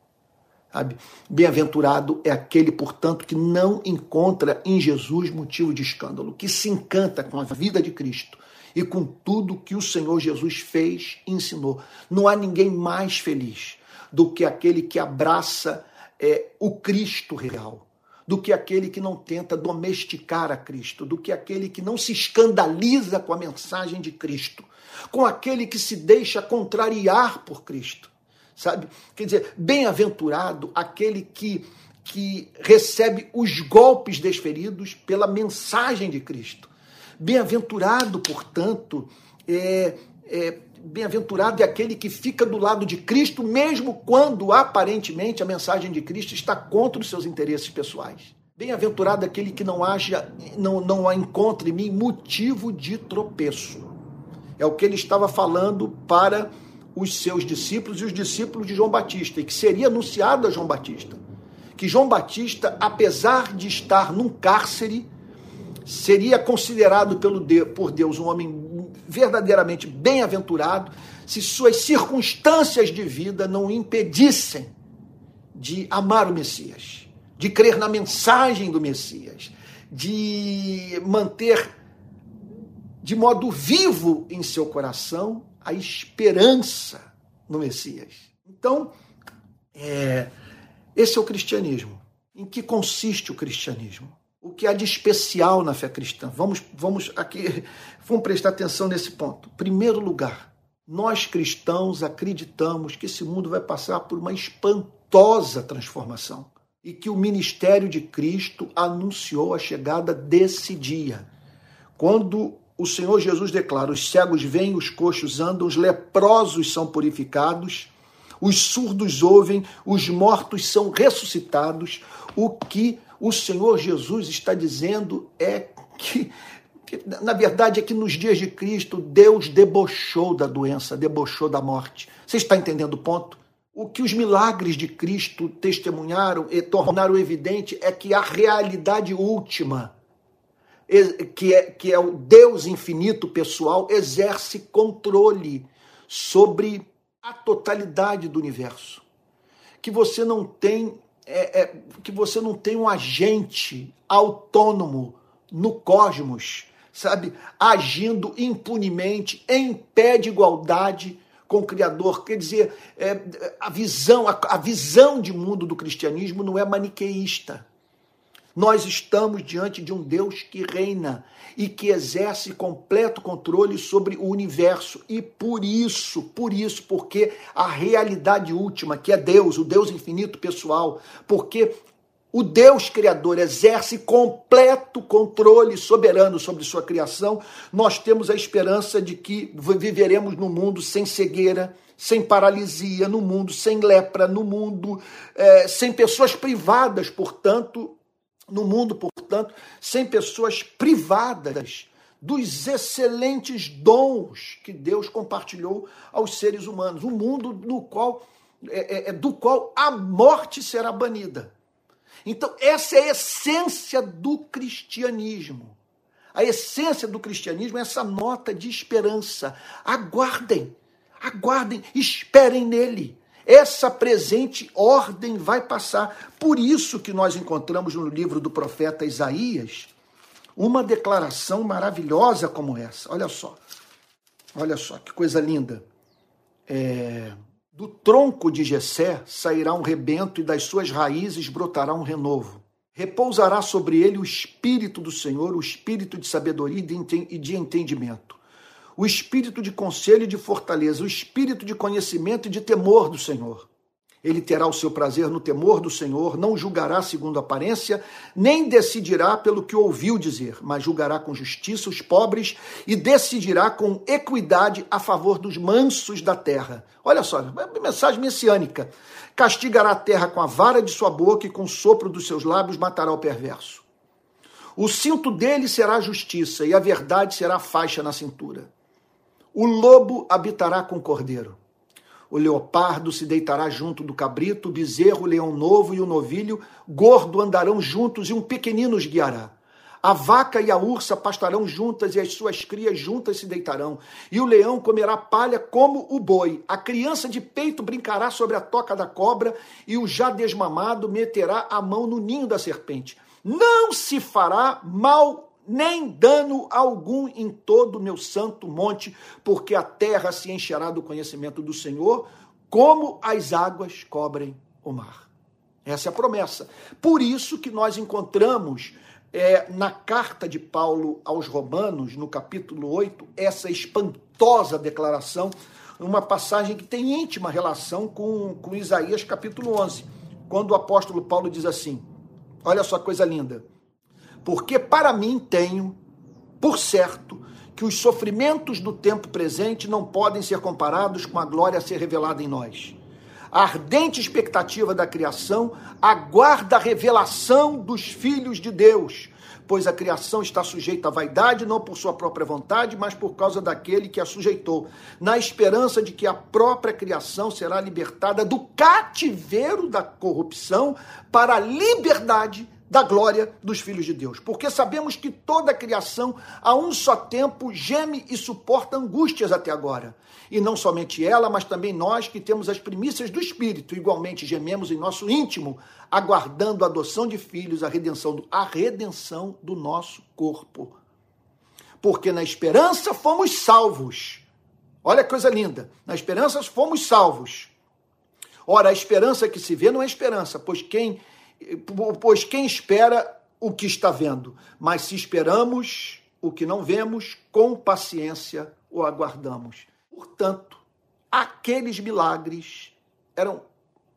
Bem-aventurado é aquele, portanto, que não encontra em Jesus motivo de escândalo, que se encanta com a vida de Cristo e com tudo que o Senhor Jesus fez e ensinou. Não há ninguém mais feliz do que aquele que abraça é, o Cristo real, do que aquele que não tenta domesticar a Cristo, do que aquele que não se escandaliza com a mensagem de Cristo, com aquele que se deixa contrariar por Cristo sabe? Quer dizer, bem-aventurado aquele que, que recebe os golpes desferidos pela mensagem de Cristo. Bem-aventurado, portanto, é, é bem-aventurado é aquele que fica do lado de Cristo, mesmo quando aparentemente a mensagem de Cristo está contra os seus interesses pessoais. Bem-aventurado é aquele que não haja, não, não encontre em mim motivo de tropeço. É o que ele estava falando para os seus discípulos e os discípulos de João Batista, e que seria anunciado a João Batista. Que João Batista, apesar de estar num cárcere, seria considerado pelo por Deus um homem verdadeiramente bem-aventurado se suas circunstâncias de vida não o impedissem de amar o Messias, de crer na mensagem do Messias, de manter de modo vivo em seu coração a esperança no Messias. Então, é, esse é o cristianismo. Em que consiste o cristianismo? O que há de especial na fé cristã? Vamos, vamos aqui, vamos prestar atenção nesse ponto. Primeiro lugar, nós cristãos acreditamos que esse mundo vai passar por uma espantosa transformação e que o ministério de Cristo anunciou a chegada desse dia, quando o Senhor Jesus declara: os cegos vêm, os coxos andam, os leprosos são purificados, os surdos ouvem, os mortos são ressuscitados. O que o Senhor Jesus está dizendo é que, na verdade, é que nos dias de Cristo, Deus debochou da doença, debochou da morte. Você está entendendo o ponto? O que os milagres de Cristo testemunharam e tornaram evidente é que a realidade última, que é, que é o Deus infinito pessoal, exerce controle sobre a totalidade do universo. Que você não tem é, é, que você não tem um agente autônomo no cosmos, sabe, agindo impunemente em pé de igualdade com o Criador. Quer dizer, é, a visão, a, a visão de mundo do cristianismo não é maniqueísta. Nós estamos diante de um Deus que reina e que exerce completo controle sobre o universo. E por isso, por isso, porque a realidade última, que é Deus, o Deus infinito pessoal, porque o Deus Criador exerce completo controle soberano sobre sua criação, nós temos a esperança de que viveremos no mundo sem cegueira, sem paralisia, no mundo sem lepra, no mundo é, sem pessoas privadas, portanto, no mundo, portanto, sem pessoas privadas dos excelentes dons que Deus compartilhou aos seres humanos. Um mundo no qual, é, é, é, do qual a morte será banida. Então, essa é a essência do cristianismo. A essência do cristianismo é essa nota de esperança. Aguardem, aguardem, esperem nele. Essa presente ordem vai passar. Por isso que nós encontramos no livro do profeta Isaías uma declaração maravilhosa como essa. Olha só. Olha só, que coisa linda. É, do tronco de Jessé sairá um rebento e das suas raízes brotará um renovo. Repousará sobre ele o espírito do Senhor, o espírito de sabedoria e de entendimento o espírito de conselho e de fortaleza, o espírito de conhecimento e de temor do Senhor. Ele terá o seu prazer no temor do Senhor, não julgará segundo a aparência, nem decidirá pelo que ouviu dizer, mas julgará com justiça os pobres e decidirá com equidade a favor dos mansos da terra. Olha só, mensagem messiânica. Castigará a terra com a vara de sua boca e com o sopro dos seus lábios matará o perverso. O cinto dele será justiça e a verdade será a faixa na cintura. O lobo habitará com o cordeiro. O leopardo se deitará junto do cabrito, o bezerro, o leão novo e o novilho gordo andarão juntos e um pequenino os guiará. A vaca e a ursa pastarão juntas e as suas crias juntas se deitarão. E o leão comerá palha como o boi. A criança de peito brincará sobre a toca da cobra e o já desmamado meterá a mão no ninho da serpente. Não se fará mal nem dano algum em todo o meu santo monte, porque a terra se encherá do conhecimento do Senhor, como as águas cobrem o mar. Essa é a promessa. Por isso que nós encontramos é, na carta de Paulo aos Romanos, no capítulo 8, essa espantosa declaração, uma passagem que tem íntima relação com, com Isaías capítulo 11, quando o apóstolo Paulo diz assim: olha só coisa linda porque para mim tenho, por certo, que os sofrimentos do tempo presente não podem ser comparados com a glória a ser revelada em nós. A ardente expectativa da criação aguarda a revelação dos filhos de Deus, pois a criação está sujeita à vaidade, não por sua própria vontade, mas por causa daquele que a sujeitou, na esperança de que a própria criação será libertada do cativeiro da corrupção para a liberdade da glória dos filhos de Deus. Porque sabemos que toda a criação, a um só tempo, geme e suporta angústias até agora. E não somente ela, mas também nós que temos as primícias do Espírito, igualmente gememos em nosso íntimo, aguardando a adoção de filhos, a redenção do, a redenção do nosso corpo. Porque na esperança fomos salvos. Olha que coisa linda. Na esperança fomos salvos. Ora, a esperança que se vê não é esperança, pois quem Pois quem espera o que está vendo? Mas se esperamos o que não vemos, com paciência o aguardamos. Portanto, aqueles milagres eram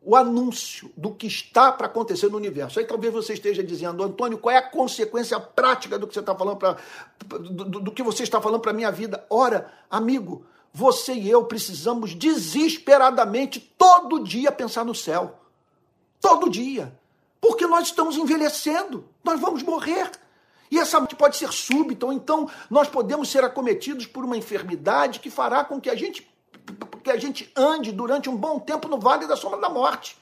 o anúncio do que está para acontecer no universo. Aí talvez você esteja dizendo, Antônio, qual é a consequência prática do que você está falando para do, do, que você está falando para minha vida? Ora, amigo, você e eu precisamos desesperadamente todo dia pensar no céu. Todo dia. Porque nós estamos envelhecendo, nós vamos morrer. E essa morte pode ser súbita, ou então nós podemos ser acometidos por uma enfermidade que fará com que a gente que a gente ande durante um bom tempo no vale da sombra da morte.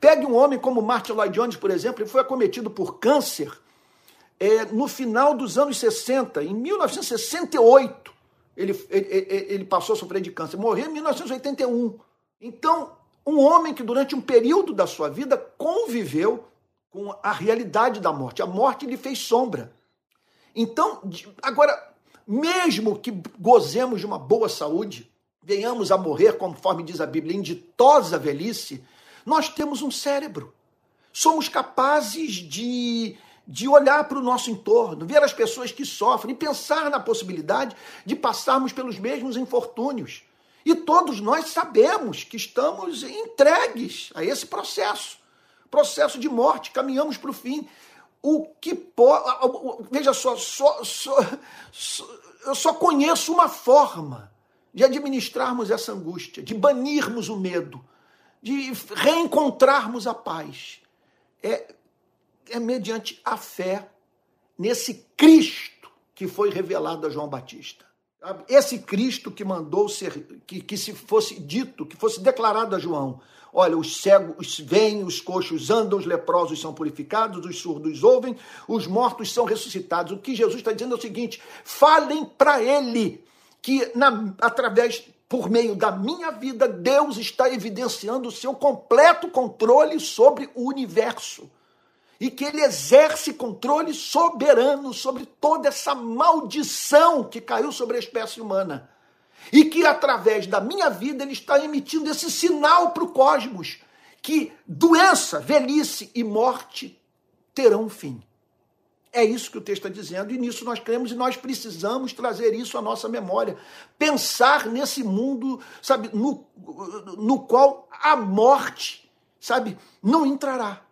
Pegue um homem como Martin Lloyd Jones, por exemplo, ele foi acometido por câncer é, no final dos anos 60, em 1968, ele, ele, ele passou a sofrer de câncer, morreu em 1981. Então, um homem que durante um período da sua vida conviveu com a realidade da morte. A morte lhe fez sombra. Então, agora, mesmo que gozemos de uma boa saúde, venhamos a morrer, conforme diz a Bíblia, em ditosa velhice, nós temos um cérebro. Somos capazes de, de olhar para o nosso entorno, ver as pessoas que sofrem e pensar na possibilidade de passarmos pelos mesmos infortúnios. E todos nós sabemos que estamos entregues a esse processo processo de morte, caminhamos para o fim. O que pode. Veja só, só, só, só, eu só conheço uma forma de administrarmos essa angústia, de banirmos o medo, de reencontrarmos a paz. É, é mediante a fé nesse Cristo que foi revelado a João Batista. Esse Cristo que mandou ser, que, que se fosse dito, que fosse declarado a João. Olha, os cegos vêm, os coxos andam, os leprosos são purificados, os surdos ouvem, os mortos são ressuscitados. O que Jesus está dizendo é o seguinte: falem para ele que na, através por meio da minha vida, Deus está evidenciando o seu completo controle sobre o universo e que ele exerce controle soberano sobre toda essa maldição que caiu sobre a espécie humana. E que através da minha vida ele está emitindo esse sinal para o cosmos que doença, velhice e morte terão fim. É isso que o texto está dizendo, e nisso nós cremos e nós precisamos trazer isso à nossa memória. Pensar nesse mundo, sabe, no, no qual a morte, sabe, não entrará.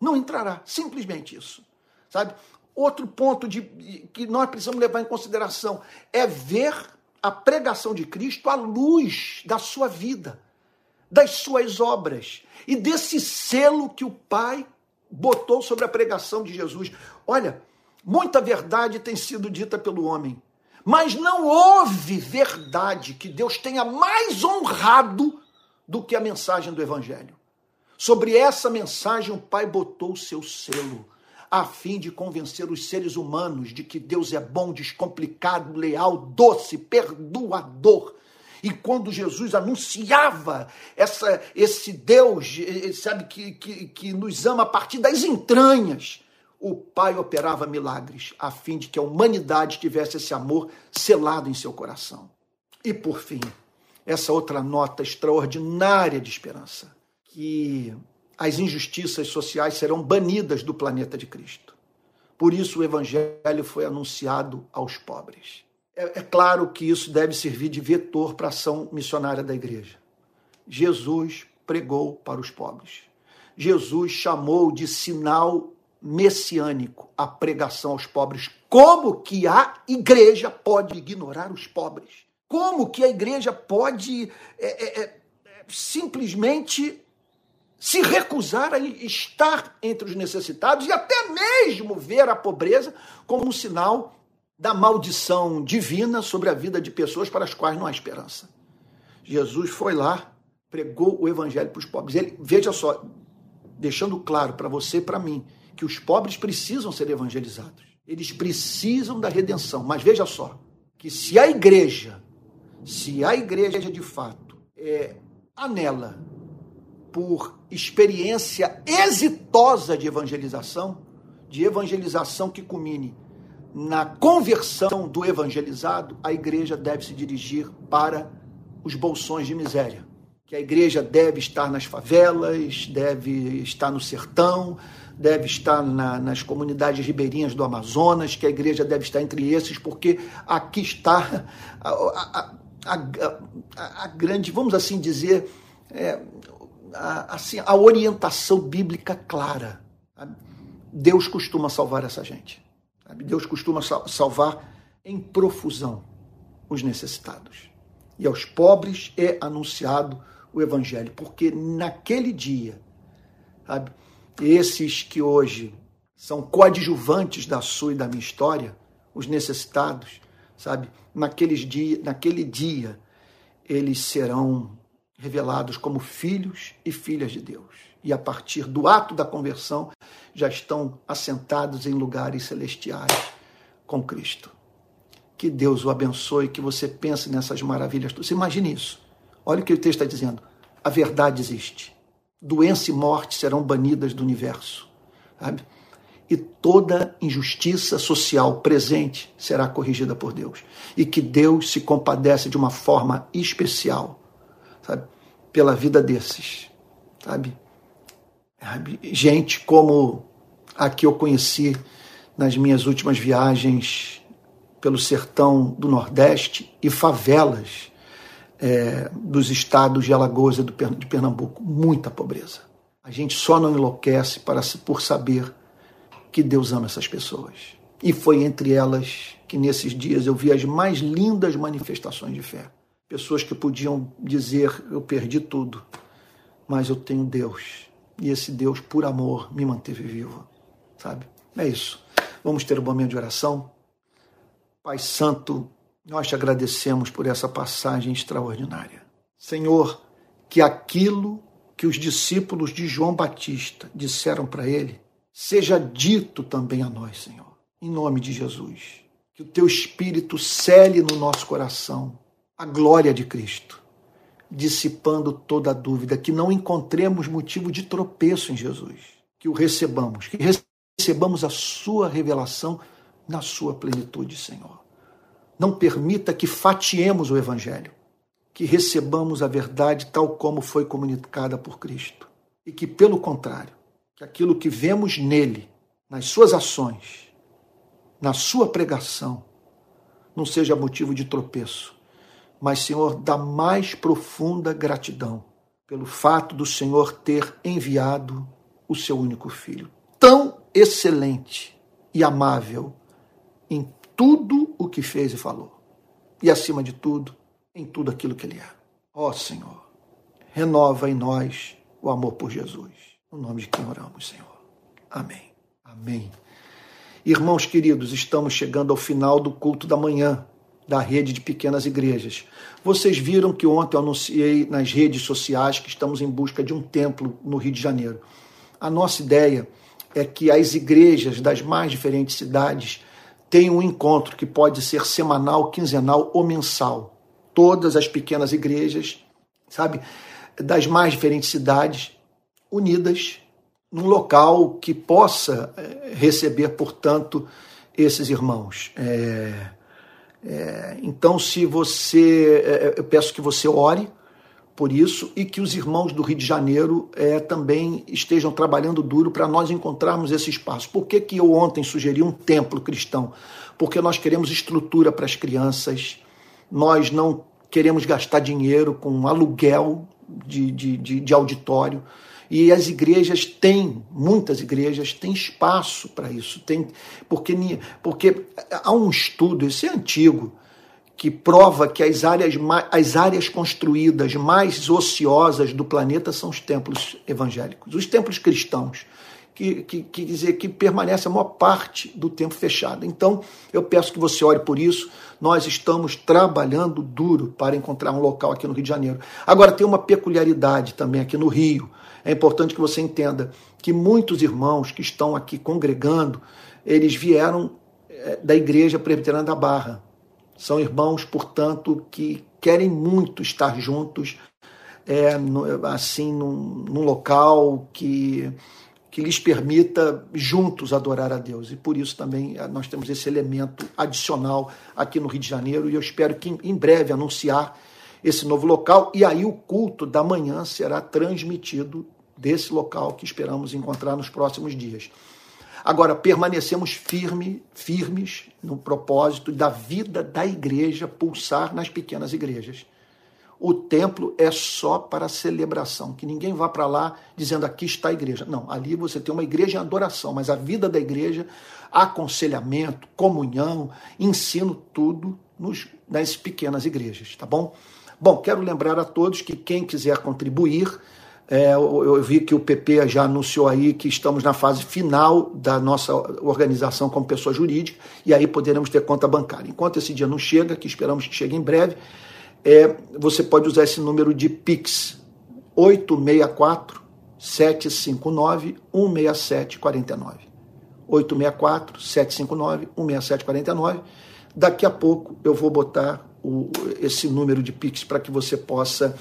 Não entrará. Simplesmente isso. Sabe? Outro ponto de, que nós precisamos levar em consideração é ver a pregação de Cristo à luz da sua vida, das suas obras e desse selo que o Pai botou sobre a pregação de Jesus. Olha, muita verdade tem sido dita pelo homem, mas não houve verdade que Deus tenha mais honrado do que a mensagem do Evangelho. Sobre essa mensagem, o Pai botou o seu selo, a fim de convencer os seres humanos de que Deus é bom, descomplicado, leal, doce, perdoador. E quando Jesus anunciava essa, esse Deus, sabe, que, que, que nos ama a partir das entranhas, o Pai operava milagres, a fim de que a humanidade tivesse esse amor selado em seu coração. E por fim, essa outra nota extraordinária de esperança que as injustiças sociais serão banidas do planeta de Cristo. Por isso o evangelho foi anunciado aos pobres. É, é claro que isso deve servir de vetor para a ação missionária da igreja. Jesus pregou para os pobres. Jesus chamou de sinal messiânico a pregação aos pobres. Como que a igreja pode ignorar os pobres? Como que a igreja pode é, é, é simplesmente se recusar a estar entre os necessitados e até mesmo ver a pobreza como um sinal da maldição divina sobre a vida de pessoas para as quais não há esperança. Jesus foi lá, pregou o evangelho para os pobres. Ele, veja só, deixando claro para você e para mim que os pobres precisam ser evangelizados. Eles precisam da redenção. Mas veja só, que se a igreja, se a igreja de fato é anela por experiência exitosa de evangelização, de evangelização que culmine na conversão do evangelizado, a igreja deve se dirigir para os bolsões de miséria. Que a igreja deve estar nas favelas, deve estar no sertão, deve estar na, nas comunidades ribeirinhas do Amazonas, que a igreja deve estar entre esses, porque aqui está a, a, a, a grande, vamos assim dizer, é, a, assim, a orientação bíblica clara. Sabe? Deus costuma salvar essa gente. Sabe? Deus costuma salvar em profusão os necessitados. E aos pobres é anunciado o evangelho, porque naquele dia, sabe, esses que hoje são coadjuvantes da sua e da minha história, os necessitados, sabe, naqueles dia, naquele dia, eles serão revelados como filhos e filhas de Deus. E a partir do ato da conversão, já estão assentados em lugares celestiais com Cristo. Que Deus o abençoe, que você pense nessas maravilhas. Você imagine isso. Olha o que o texto está dizendo. A verdade existe. Doença e morte serão banidas do universo. Sabe? E toda injustiça social presente será corrigida por Deus. E que Deus se compadece de uma forma especial, sabe? Pela vida desses, sabe? Gente como a que eu conheci nas minhas últimas viagens pelo sertão do Nordeste e favelas é, dos estados de Alagoas e de Pernambuco. Muita pobreza. A gente só não enlouquece para, por saber que Deus ama essas pessoas. E foi entre elas que nesses dias eu vi as mais lindas manifestações de fé. Pessoas que podiam dizer: Eu perdi tudo, mas eu tenho Deus. E esse Deus, por amor, me manteve vivo. Sabe? É isso. Vamos ter um momento de oração. Pai Santo, nós te agradecemos por essa passagem extraordinária. Senhor, que aquilo que os discípulos de João Batista disseram para ele seja dito também a nós, Senhor, em nome de Jesus. Que o teu Espírito cele no nosso coração a glória de Cristo, dissipando toda dúvida, que não encontremos motivo de tropeço em Jesus, que o recebamos, que recebamos a sua revelação na sua plenitude, Senhor. Não permita que fatiemos o Evangelho, que recebamos a verdade tal como foi comunicada por Cristo. E que, pelo contrário, que aquilo que vemos nele, nas suas ações, na sua pregação, não seja motivo de tropeço, mas, Senhor, da mais profunda gratidão pelo fato do Senhor ter enviado o seu único filho, tão excelente e amável em tudo o que fez e falou. E acima de tudo, em tudo aquilo que ele é. Ó oh, Senhor, renova em nós o amor por Jesus. No nome de quem oramos, Senhor. Amém. Amém. Irmãos queridos, estamos chegando ao final do culto da manhã da rede de pequenas igrejas. Vocês viram que ontem eu anunciei nas redes sociais que estamos em busca de um templo no Rio de Janeiro. A nossa ideia é que as igrejas das mais diferentes cidades tem um encontro que pode ser semanal, quinzenal ou mensal. Todas as pequenas igrejas, sabe, das mais diferentes cidades, unidas num local que possa eh, receber, portanto, esses irmãos. É, é, então, se você, é, eu peço que você ore por isso e que os irmãos do Rio de Janeiro é, também estejam trabalhando duro para nós encontrarmos esse espaço. Por que, que eu ontem sugeri um templo cristão? Porque nós queremos estrutura para as crianças, nós não queremos gastar dinheiro com aluguel de, de, de, de auditório. E as igrejas têm, muitas igrejas têm espaço para isso, tem, porque, porque há um estudo, isso é antigo, que prova que as áreas, as áreas construídas mais ociosas do planeta são os templos evangélicos, os templos cristãos, que, que, que dizer que permanece a maior parte do tempo fechado. Então, eu peço que você ore por isso. Nós estamos trabalhando duro para encontrar um local aqui no Rio de Janeiro. Agora, tem uma peculiaridade também aqui no Rio. É importante que você entenda que muitos irmãos que estão aqui congregando, eles vieram eh, da Igreja Presbiteriana da Barra são irmãos, portanto, que querem muito estar juntos, é, assim, num, num local que, que lhes permita juntos adorar a Deus. E por isso também eh, nós temos esse elemento adicional aqui no Rio de Janeiro e eu espero que em breve anunciar esse novo local e aí o culto da manhã será transmitido desse local que esperamos encontrar nos próximos dias. Agora, permanecemos firme, firmes no propósito da vida da igreja pulsar nas pequenas igrejas. O templo é só para celebração, que ninguém vá para lá dizendo aqui está a igreja. Não, ali você tem uma igreja em adoração, mas a vida da igreja, aconselhamento, comunhão, ensino, tudo nos, nas pequenas igrejas, tá bom? Bom, quero lembrar a todos que quem quiser contribuir, é, eu vi que o PP já anunciou aí que estamos na fase final da nossa organização como pessoa jurídica e aí poderemos ter conta bancária. Enquanto esse dia não chega, que esperamos que chegue em breve, é, você pode usar esse número de Pix 864 759 16749. 864 759 16749. Daqui a pouco eu vou botar o, esse número de Pix para que você possa,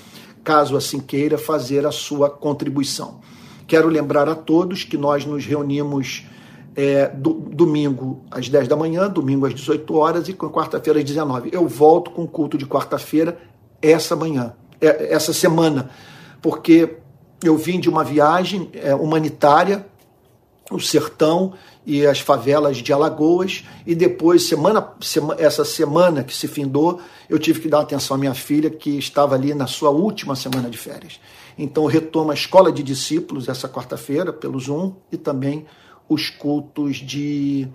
caso assim queira, fazer a sua contribuição. Quero lembrar a todos que nós nos reunimos é, do, domingo às 10 da manhã, domingo às 18 horas e quarta-feira às 19. Eu volto com o culto de quarta-feira essa manhã, é, essa semana, porque eu vim de uma viagem é, humanitária, o sertão e as favelas de Alagoas, e depois, semana, essa semana que se findou, eu tive que dar atenção à minha filha, que estava ali na sua última semana de férias. Então, retomo a escola de discípulos essa quarta-feira, pelo Zoom, e também os cultos de,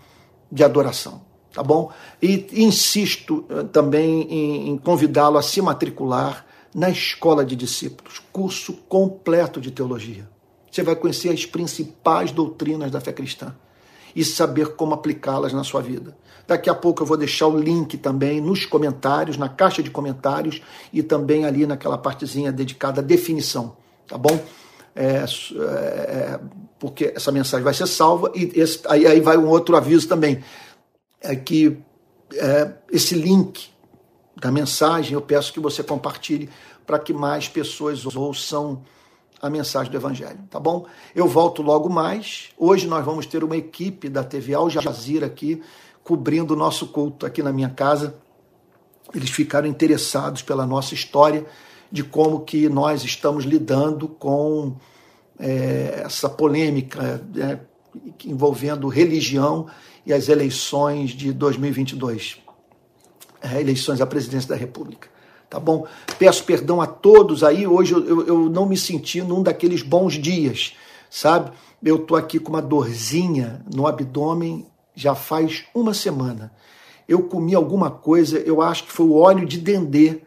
de adoração, tá bom? E insisto eh, também em, em convidá-lo a se matricular na escola de discípulos, curso completo de teologia. Você vai conhecer as principais doutrinas da fé cristã e saber como aplicá-las na sua vida. Daqui a pouco eu vou deixar o link também nos comentários, na caixa de comentários e também ali naquela partezinha dedicada à definição, tá bom? É, é, porque essa mensagem vai ser salva e esse, aí, aí vai um outro aviso também, é que é, esse link da mensagem, eu peço que você compartilhe para que mais pessoas ouçam a mensagem do Evangelho, tá bom? Eu volto logo mais. Hoje nós vamos ter uma equipe da TV Al Jazeera aqui, cobrindo o nosso culto aqui na minha casa. Eles ficaram interessados pela nossa história, de como que nós estamos lidando com é, essa polêmica né, envolvendo religião e as eleições de 2022 eleições à presidência da República. Tá bom? Peço perdão a todos aí. Hoje eu, eu, não me senti num daqueles bons dias, sabe? Eu tô aqui com uma dorzinha no abdômen já faz uma semana. Eu comi alguma coisa, eu acho que foi o óleo de dendê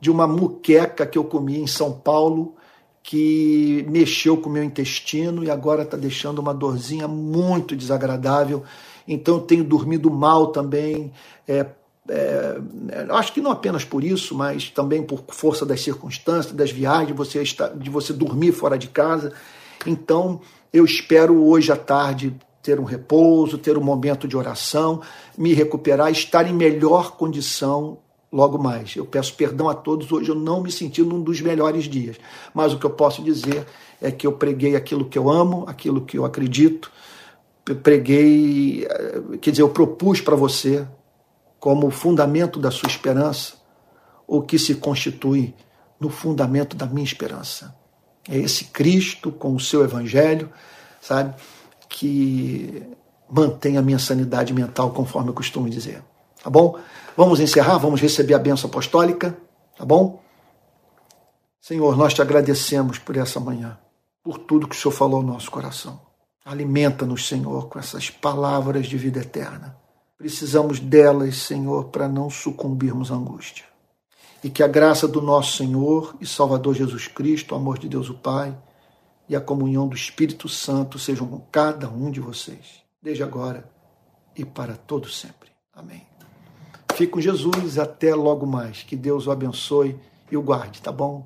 de uma muqueca que eu comi em São Paulo, que mexeu com o meu intestino e agora está deixando uma dorzinha muito desagradável. Então eu tenho dormido mal também, é, é, acho que não apenas por isso, mas também por força das circunstâncias, das viagens, de você, estar, de você dormir fora de casa. Então, eu espero hoje à tarde ter um repouso, ter um momento de oração, me recuperar, estar em melhor condição logo mais. Eu peço perdão a todos, hoje eu não me senti num dos melhores dias, mas o que eu posso dizer é que eu preguei aquilo que eu amo, aquilo que eu acredito, preguei, eh, quer dizer, eu propus para você como fundamento da sua esperança, o que se constitui no fundamento da minha esperança. É esse Cristo com o seu evangelho, sabe, que mantém a minha sanidade mental, conforme eu costumo dizer. Tá bom? Vamos encerrar, vamos receber a benção apostólica, tá bom? Senhor, nós te agradecemos por essa manhã, por tudo que o Senhor falou ao nosso coração. Alimenta-nos, Senhor, com essas palavras de vida eterna Precisamos delas, Senhor, para não sucumbirmos à angústia. E que a graça do nosso Senhor e Salvador Jesus Cristo, o amor de Deus o Pai e a comunhão do Espírito Santo sejam com cada um de vocês, desde agora e para todo sempre. Amém. Fique com Jesus até logo mais. Que Deus o abençoe e o guarde, tá bom?